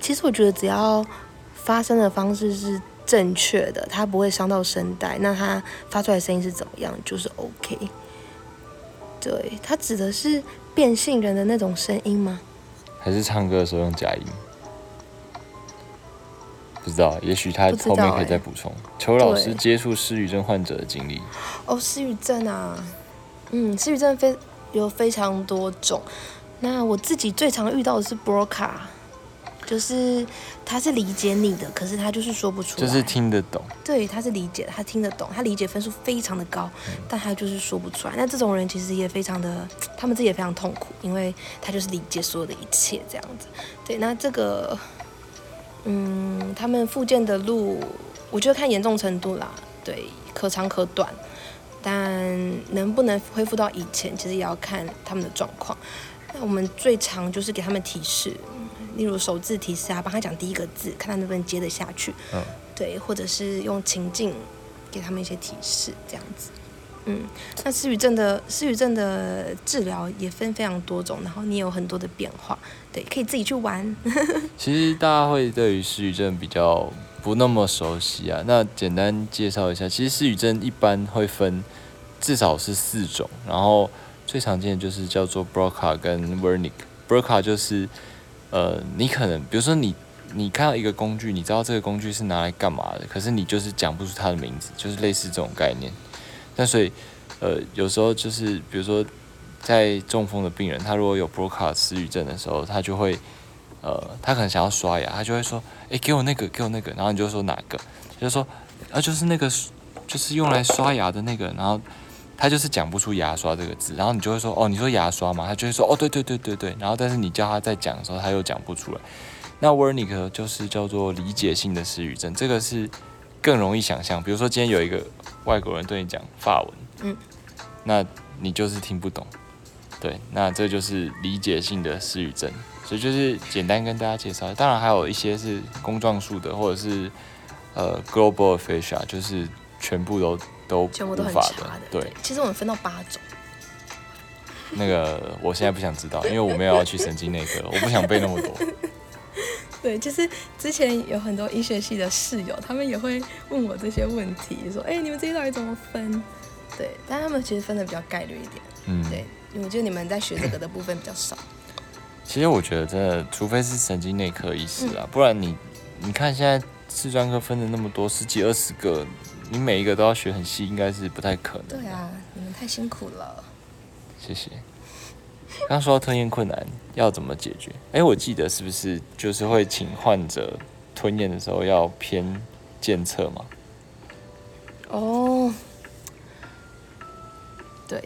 其实我觉得只要。发声的方式是正确的，它不会伤到声带，那它发出来声音是怎么样，就是 OK。对，它指的是变性人的那种声音吗？还是唱歌的时候用假音？不知道，也许他后面可以再补充。求老师接触失语症患者的经历。哦，失语症啊，嗯，失语症非有非常多种，那我自己最常遇到的是 broca。就是他是理解你的，可是他就是说不出来。就是听得懂。对，他是理解，他听得懂，他理解分数非常的高，但他就是说不出来。那这种人其实也非常的，他们自己也非常痛苦，因为他就是理解所有的一切这样子。对，那这个，嗯，他们复健的路，我觉得看严重程度啦，对，可长可短，但能不能恢复到以前，其实也要看他们的状况。那我们最常就是给他们提示。例如手字提示啊，帮他讲第一个字，看他能不能接得下去。嗯，对，或者是用情境给他们一些提示，这样子。嗯，那失语症的失语症的治疗也分非常多种，然后你有很多的变化，对，可以自己去玩。其实大家会对于失语症比较不那么熟悉啊，那简单介绍一下，其实失语症一般会分至少是四种，然后最常见的就是叫做 Broca 跟 Wernick。Broca 就是呃，你可能比如说你你看到一个工具，你知道这个工具是拿来干嘛的，可是你就是讲不出它的名字，就是类似这种概念。那所以呃，有时候就是比如说在中风的病人，他如果有 Broca 失语症的时候，他就会呃，他可能想要刷牙，他就会说，哎，给我那个，给我那个，然后你就说哪个，就说啊，就是那个就是用来刷牙的那个，然后。他就是讲不出牙刷这个字，然后你就会说哦，你说牙刷嘛，他就会说哦，对对对对对，然后但是你叫他在讲的时候，他又讲不出来。那 Wernicke 就是叫做理解性的失语症，这个是更容易想象。比如说今天有一个外国人对你讲法文，嗯，那你就是听不懂，对，那这就是理解性的失语症。所以就是简单跟大家介绍，当然还有一些是工状数的，或者是呃 global aphasia，就是全部都。都全部都很差的，对。其实我们分到八种。那个我现在不想知道，因为我没有要去神经内科，我不想背那么多。对，就是之前有很多医学系的室友，他们也会问我这些问题，说：“哎，你们这些到底怎么分？”对，但他们其实分的比较概率一点。嗯，对，因为我觉得你们在学这个的部分比较少。其实我觉得真的，除非是神经内科医师啊，不然你你看现在四专科分的那么多，十几二十个。你每一个都要学很细，应该是不太可能。对啊，你们太辛苦了。谢谢。刚说到吞咽困难要怎么解决？哎，我记得是不是就是会请患者吞咽的时候要偏健侧嘛？哦，对，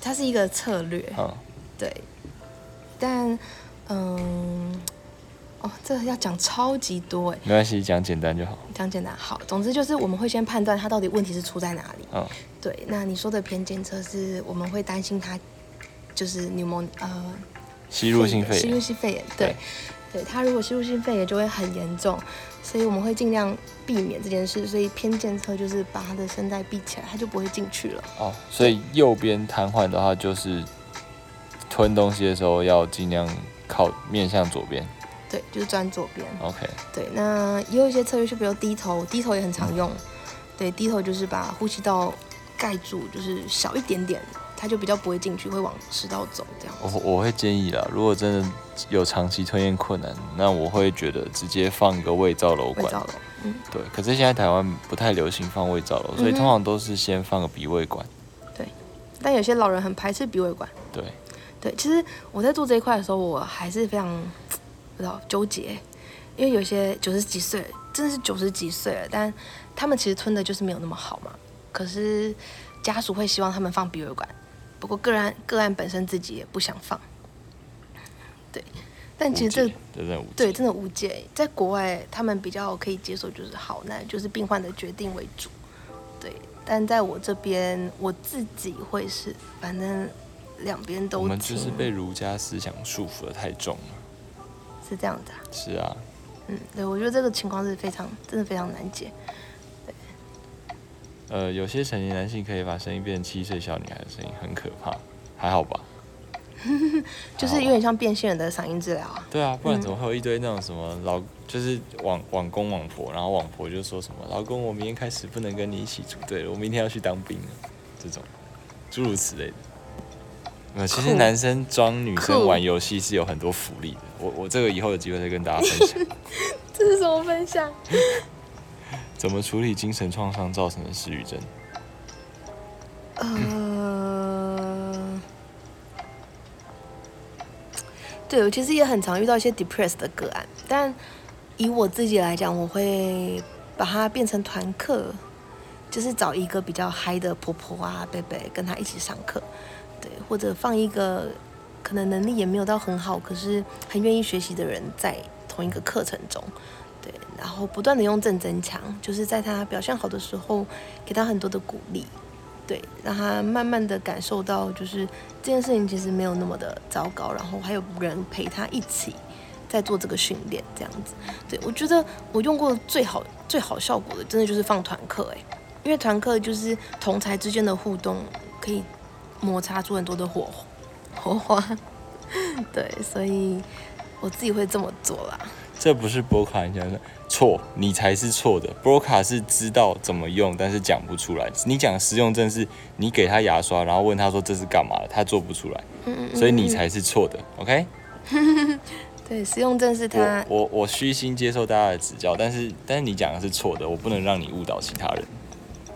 它是一个策略。嗯，对，但嗯。哦，这要讲超级多哎，没关系，讲简单就好。讲简单好，总之就是我们会先判断他到底问题是出在哪里。嗯，对。那你说的偏监测是我们会担心他就是 pneumonia，呃吸入性肺炎吸入，性肺炎，对对，对，它如果吸入性肺炎就会很严重，所以我们会尽量避免这件事，所以偏见侧就是把他的声带闭起来，他就不会进去了。哦，所以右边瘫痪的话，就是吞东西的时候要尽量靠面向左边。对，就是转左边。OK，对，那也有一些策略，就比如低头，低头也很常用。对，低头就是把呼吸道盖住，就是小一点点，它就比较不会进去，会往食道走这样我。我会建议啦，如果真的有长期吞咽困难，那我会觉得直接放一个胃造瘘管。会造瘘，嗯，对，可是现在台湾不太流行放胃造瘘，所以通常都是先放个鼻胃管。对但有些老人很排斥鼻胃管。对，对，其实我在做这一块的时候，我还是非常不知道纠结，因为有些九十几岁，真的是九十几岁了，但他们其实吞的就是没有那么好嘛。可是家属会希望他们放鼻胃管，不过个案个案本身自己也不想放。对，但其实这。对真的无解，在国外他们比较可以接受，就是好，那就是病患的决定为主。对，但在我这边，我自己会是，反正两边都我们就是被儒家思想束缚的太重了。是这样子啊。是啊，嗯，对，我觉得这个情况是非常，真的非常难解。呃，有些成年男性可以把声音变成七岁小女孩的声音，很可怕，还好吧？就是有点像变性人的嗓音治疗啊。对啊，不然怎么会有一堆那种什么老，就是网网公网婆，然后网婆就说什么老公，我明天开始不能跟你一起组队了，我明天要去当兵了，这种诸如此类的。呃，其实男生装女生玩游戏是有很多福利的，我我这个以后有机会再跟大家分享，这是什么分享？怎么处理精神创伤造成的失语症。呃，对我其实也很常遇到一些 depressed 的个案，但以我自己来讲，我会把它变成团课，就是找一个比较嗨的婆婆啊、贝贝跟她一起上课，对，或者放一个可能能力也没有到很好，可是很愿意学习的人在同一个课程中。对，然后不断的用正增强，就是在他表现好的时候，给他很多的鼓励，对，让他慢慢的感受到，就是这件事情其实没有那么的糟糕，然后还有人陪他一起在做这个训练，这样子。对我觉得我用过最好最好效果的，真的就是放团课，哎，因为团课就是同才之间的互动，可以摩擦出很多的火花火花，对，所以我自己会这么做啦。这不是博卡你讲的错，你才是错的。博卡是知道怎么用，但是讲不出来。你讲实用证是，你给他牙刷，然后问他说这是干嘛的，他做不出来，嗯嗯所以你才是错的。OK，对，实用证是他我我虚心接受大家的指教，但是但是你讲的是错的，我不能让你误导其他人。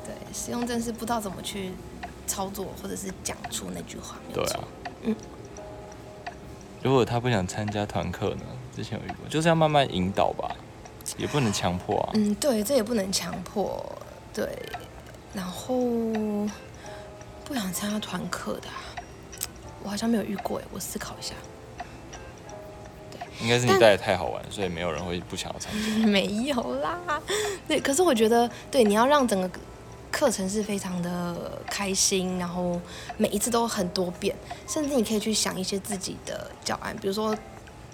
对实用证是不知道怎么去操作，或者是讲出那句话。对啊，嗯。如果他不想参加团课呢？之前有遇过，就是要慢慢引导吧，也不能强迫啊。嗯，对，这也不能强迫。对，然后不想参加团课的、啊，我好像没有遇过哎，我思考一下。应该是你带的太好玩，所以没有人会不想要参加。没有啦，对，可是我觉得，对，你要让整个课程是非常的开心，然后每一次都很多变，甚至你可以去想一些自己的教案，比如说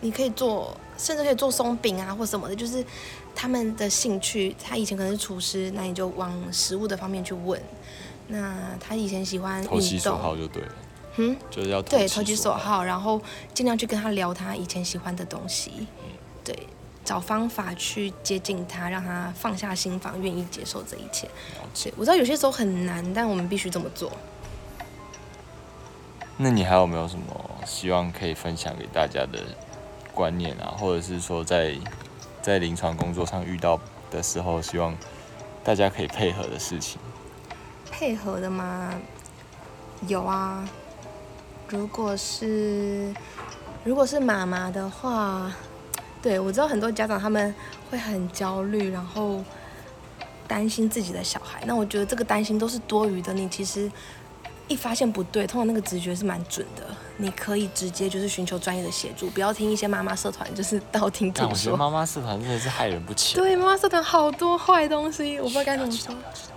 你可以做，甚至可以做松饼啊或什么的，就是他们的兴趣，他以前可能是厨师，那你就往食物的方面去问。那他以前喜欢投其所好就对了，嗯，就是要对，投投其所。好，然后尽量去跟他聊他以前喜欢的东西，对，找方法去接近他，让他放下心房，愿意接受这一切。了解对，我知道有些时候很难，但我们必须这么做。那你还有没有什么希望可以分享给大家的观念啊，或者是说在在临床工作上遇到的时候，希望大家可以配合的事情？配合的吗？有啊。如果是如果是妈妈的话，对我知道很多家长他们会很焦虑，然后担心自己的小孩。那我觉得这个担心都是多余的。你其实一发现不对，通常那个直觉是蛮准的。你可以直接就是寻求专业的协助，不要听一些妈妈社团就是 道听途说我觉得说。妈妈社团真的是害人不浅。对，妈妈社团好多坏东西，我不知道该怎么说。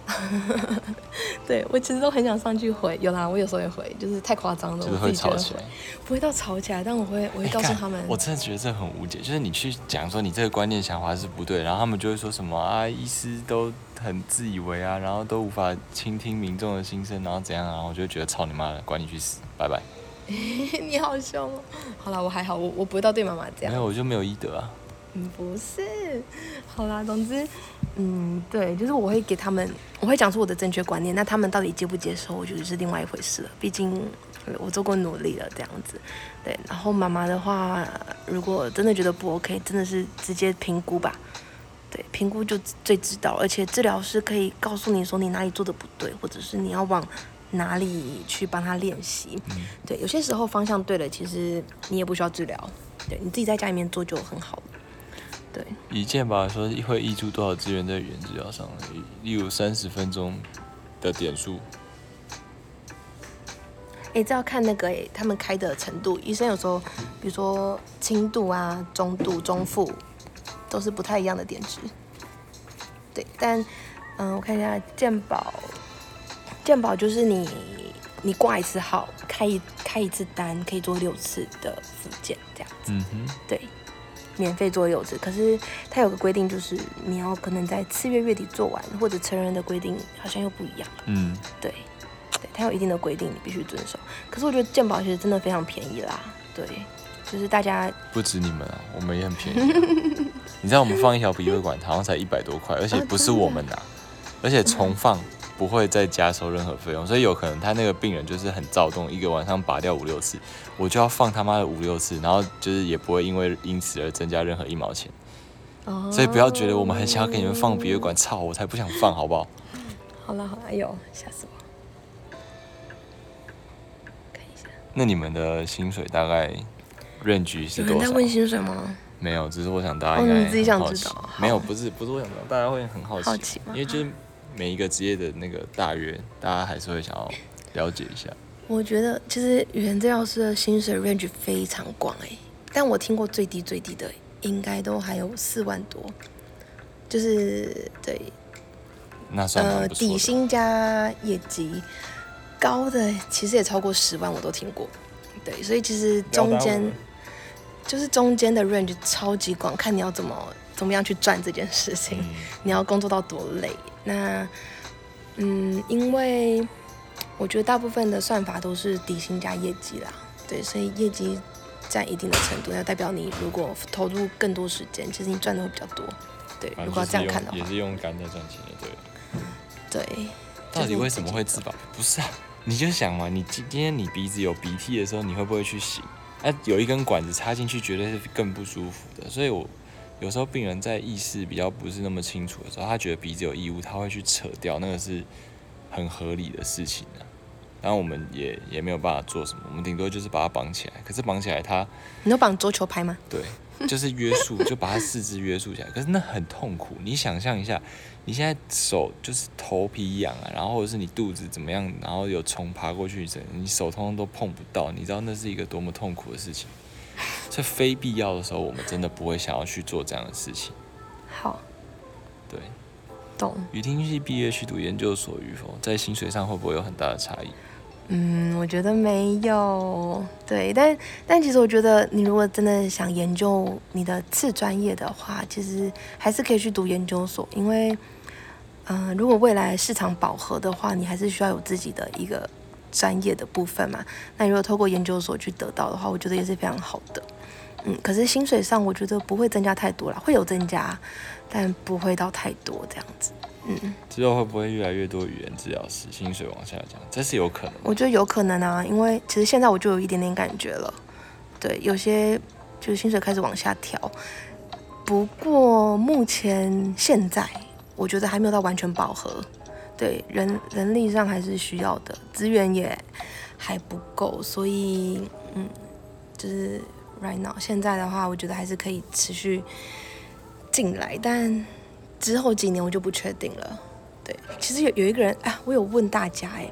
对我其实都很想上去回，有啦，我有时候也回，就是太夸张了，就是会吵起来回，不会到吵起来，但我会我会告诉哎他们干，我真的觉得这很无解。就是你去讲说你这个观念想法是不对，然后他们就会说什么啊，医师都很自以为啊，然后都无法倾听民众的心声，然后怎样啊，我就会觉得操你妈的，管你去死，拜拜。你好凶哦。好了，我还好，我我不会到对妈妈这样。没有，我就没有医德啊。嗯，不是，好啦，总之，嗯，对，就是我会给他们，我会讲出我的正确观念，那他们到底接不接受，我觉得是另外一回事了。毕竟呃我做过努力了，这样子，对。然后妈妈的话，如果真的觉得不 OK，真的是直接评估吧，对，评估就最知道，而且治疗师可以告诉你说你哪里做的不对，或者是你要往哪里去帮他练习。嗯对，有些时候方向对了，其实你也不需要治疗，对你自己在家里面做就很好了。对，以健保来说，会溢出多少资源在语言治疗上呢？例如三十分钟的点数，哎，这要看那个哎，他们开的程度。医生有时候，比如说轻度啊、中度、中负，都是不太一样的点值。对，但嗯，我看一下健保，健保就是你你挂一次号，开一开一次单，可以做六次的复健，这样子。嗯哼，对，免费做柚子。可是它有个规定，就是你要可能在次月月底做完，或者成人的规定好像又不一样。嗯，对，对，它有一定的规定，你必须遵守。可是我觉得健保其实真的非常便宜啦，对，就是大家不止你们啊，我们也很便宜啊、你知道我们放一条鼻胃管，好像才一百多块，而且不是我们拿，而且重放不会再加收任何费用，所以有可能他那个病人就是很躁动，一个晚上拔掉五六次，我就要放他妈的五六次，然后就是也不会因为因此而增加任何一毛钱，哦，所以不要觉得我们很想要给你们放鼻胃管，操，我才不想放，好不好？好了好了，哎呦，吓死我！看一下，那你们的薪水大概 range 是多少？有人在问薪水吗？没有，只是我想大家哦应该你自己想知道没有，不是不是我想知道，大家会很好奇，好奇吗因为就是每一个职业的那个大约，大家还是会想要了解一下。我觉得其实语言治疗师的薪水 range 非常广哎、但我听过最低最低的应该都还有四万多，就是对那算呃。底薪加业绩高的其实也超过十万，我都听过。对，所以其实中间就是中间的 range 超级广，看你要怎么怎么样去赚这件事情。嗯，你要工作到多累。那，嗯，因为我觉得大部分的算法都是底薪加业绩啦，对，所以业绩占一定的程度，要代表你如果投入更多时间，其实你赚的会比较多。对，如果要这样看的话，也是用肝在赚钱的，对。对。到底为什么会自保？不是啊，你就想嘛，你今今天你鼻子有鼻涕的时候，你会不会去洗？哎、有一根管子插进去，绝对是更不舒服的。所以我有时候病人在意识比较不是那么清楚的时候，他觉得鼻子有异物，他会去扯掉，那个是很合理的事情啊。然后我们也也没有办法做什么，我们顶多就是把它绑起来。可是绑起来它你有绑桌球拍吗？对，就是约束，就把它四肢约束起来。可是那很痛苦，你想象一下，你现在手就是头皮痒啊，然后或者是你肚子怎么样，然后有虫爬过去，整你手通通都碰不到，你知道那是一个多么痛苦的事情。所以非必要的时候，我们真的不会想要去做这样的事情。好，对，懂。语听系毕业去读研究所与否，在薪水上会不会有很大的差异？嗯，我觉得没有，对，但但其实我觉得，你如果真的想研究你的次专业的话，其实还是可以去读研究所，因为，嗯、如果未来市场饱和的话，你还是需要有自己的一个专业的部分嘛。那如果透过研究所去得到的话，我觉得也是非常好的。嗯，可是薪水上我觉得不会增加太多啦，会有增加，但不会到太多这样子。嗯，之后会不会越来越多语言治疗师薪水往下降？这是有可能的。我觉得有可能啊，因为其实现在我就有一点点感觉了，对，有些就是薪水开始往下调。不过目前现在我觉得还没有到完全饱和，对人人力上还是需要的，资源也还不够，所以嗯，就是 right now 现在的话，我觉得还是可以持续进来，但之后几年我就不确定了。对，其实有有一个人啊，我有问大家哎、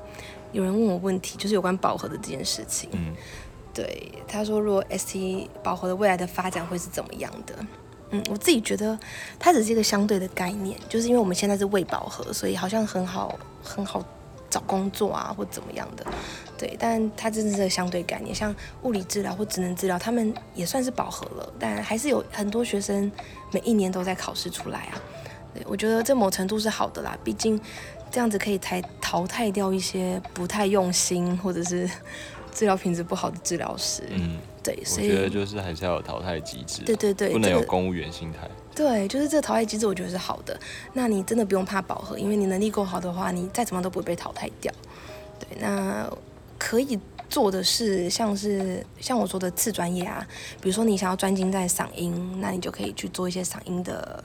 有人问我问题，就是有关饱和的这件事情。嗯，对，他说如果 ST 饱和的未来的发展会是怎么样的？嗯，我自己觉得它只是一个相对的概念，就是因为我们现在是未饱和，所以好像很好很好找工作啊，或怎么样的。对，但它真的是个相对概念，像物理治疗或职能治疗，他们也算是饱和了，但还是有很多学生每一年都在考试出来啊。对，我觉得这某程度是好的啦，毕竟这样子可以才淘汰掉一些不太用心或者是 治疗品质不好的治疗师。嗯，对，我所以觉得就是还是要有淘汰机制，对对对，不能有公务员心态。对，就是这个淘汰机制，我觉得是好的。那你真的不用怕饱和，因为你能力够好的话，你再怎么样都不会被淘汰掉。对，那可以做的是，像是像我说的次专业啊，比如说你想要专精在嗓音，那你就可以去做一些嗓音的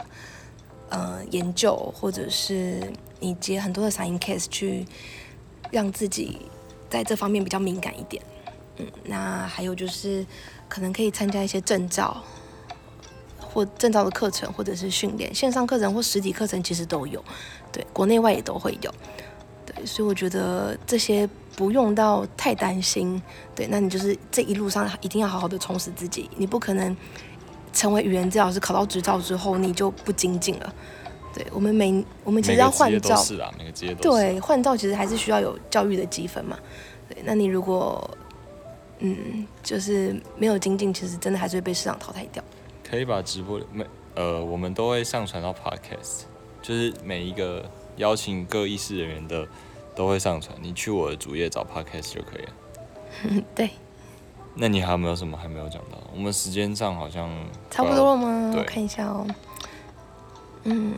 呃研究，或者是你接很多的嗓音 case 去让自己在这方面比较敏感一点。嗯，那还有就是可能可以参加一些证照。或证照的课程，或者是训练，线上课程或实体课程其实都有，对，国内外也都会有，对，所以我觉得这些不用到太担心，对，那你就是这一路上一定要好好的充实自己，你不可能成为语言治疗师考到执照之后你就不精进了，对我们每我们其实要换照，是啊，每个职业都。对，换照其实还是需要有教育的积分嘛。对，那你如果嗯，就是没有精进，其实真的还是会被市场淘汰掉。可以把直播每呃，我们都会上传到 Podcast，就是每一个邀请各议事人员的都会上传。你去我的主页找 Podcast 就可以了。嗯，对，那你还有没有什么还没有讲到？我们时间上好像差不多了吗？我看一下哦。嗯，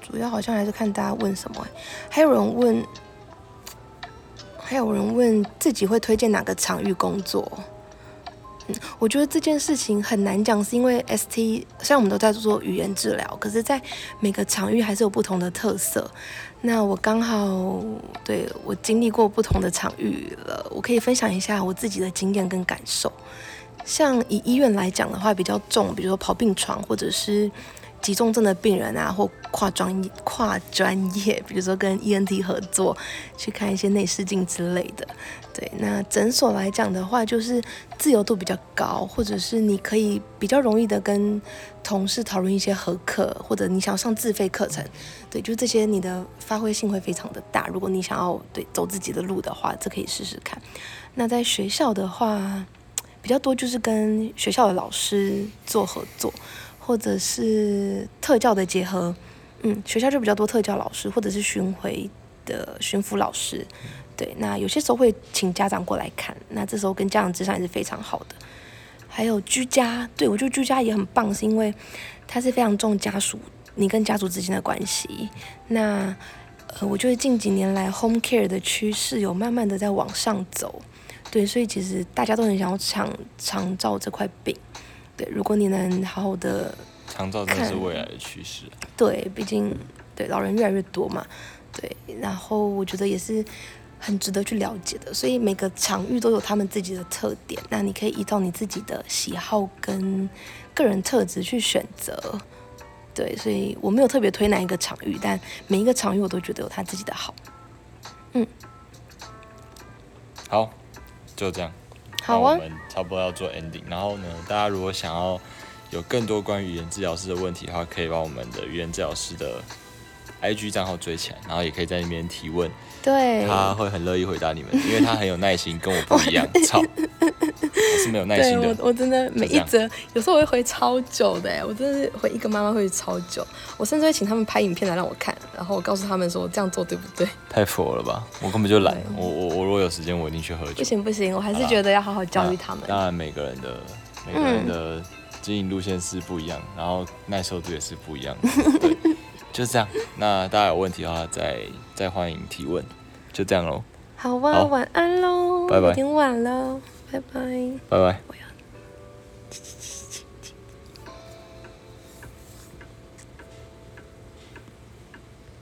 主要好像还是看大家问什么欸。还有人问，还有人问自己会推荐哪个场域工作。嗯，我觉得这件事情很难讲，是因为 ST 虽然我们都在做语言治疗，可是，在每个场域还是有不同的特色。那我刚好对我经历过不同的场域了，我可以分享一下我自己的经验跟感受。像以医院来讲的话，比较重，比如说跑病床或者是急重症的病人啊，或跨专业跨专业，比如说跟 ENT 合作去看一些内视镜之类的。对，那诊所来讲的话，就是自由度比较高，或者是你可以比较容易的跟同事讨论一些合课，或者你想上自费课程，对，就这些你的发挥性会非常的大。如果你想要对走自己的路的话，这可以试试看。那在学校的话，比较多就是跟学校的老师做合作，或者是特教的结合。嗯，学校就比较多特教老师，或者是巡回的巡抚老师。对，那有些时候会请家长过来看，那这时候跟家长之上也是非常好的。还有居家，对我觉得居家也很棒，是因为它是非常重家属你跟家属之间的关系。那呃，我觉得近几年来 home care 的趋势有慢慢的在往上走。对，所以其实大家都很想要抢长照这块饼。对，如果你能好好的，长照真的是未来的趋势啊。对，毕竟对老人越来越多嘛，对，然后我觉得也是很值得去了解的。所以每个场域都有他们自己的特点，那你可以依照你自己的喜好跟个人特质去选择。对，所以我没有特别推哪一个场域，但每一个场域我都觉得有他自己的好。嗯好，就这样。那我们差不多要做 ending。然后呢，大家如果想要有更多关于语言治疗师的问题的话，可以把我们的语言治疗师的 IG 账号追起来，然后也可以在那边提问，对，他会很乐意回答你们，因为他很有耐心，跟我不一样。操，我是没有耐心的我，。我真的每一则，有时候我会回超久的哎，我真的是回一个妈妈会超久，我甚至会请他们拍影片来让我看，然后我告诉他们说这样做对不对？太佛了吧！我根本就懒。我我我如果有时间，我一定去喝酒不。行不行，我还是觉得要好好教育他们。当然，每个人的每个人的经营路线是不一样，然后耐受度也是不一样的。对，就是这样。那大家有问题的话，再再欢迎提问。就这样喽，好吧，好晚安喽，拜拜有点晚了，拜拜。拜拜。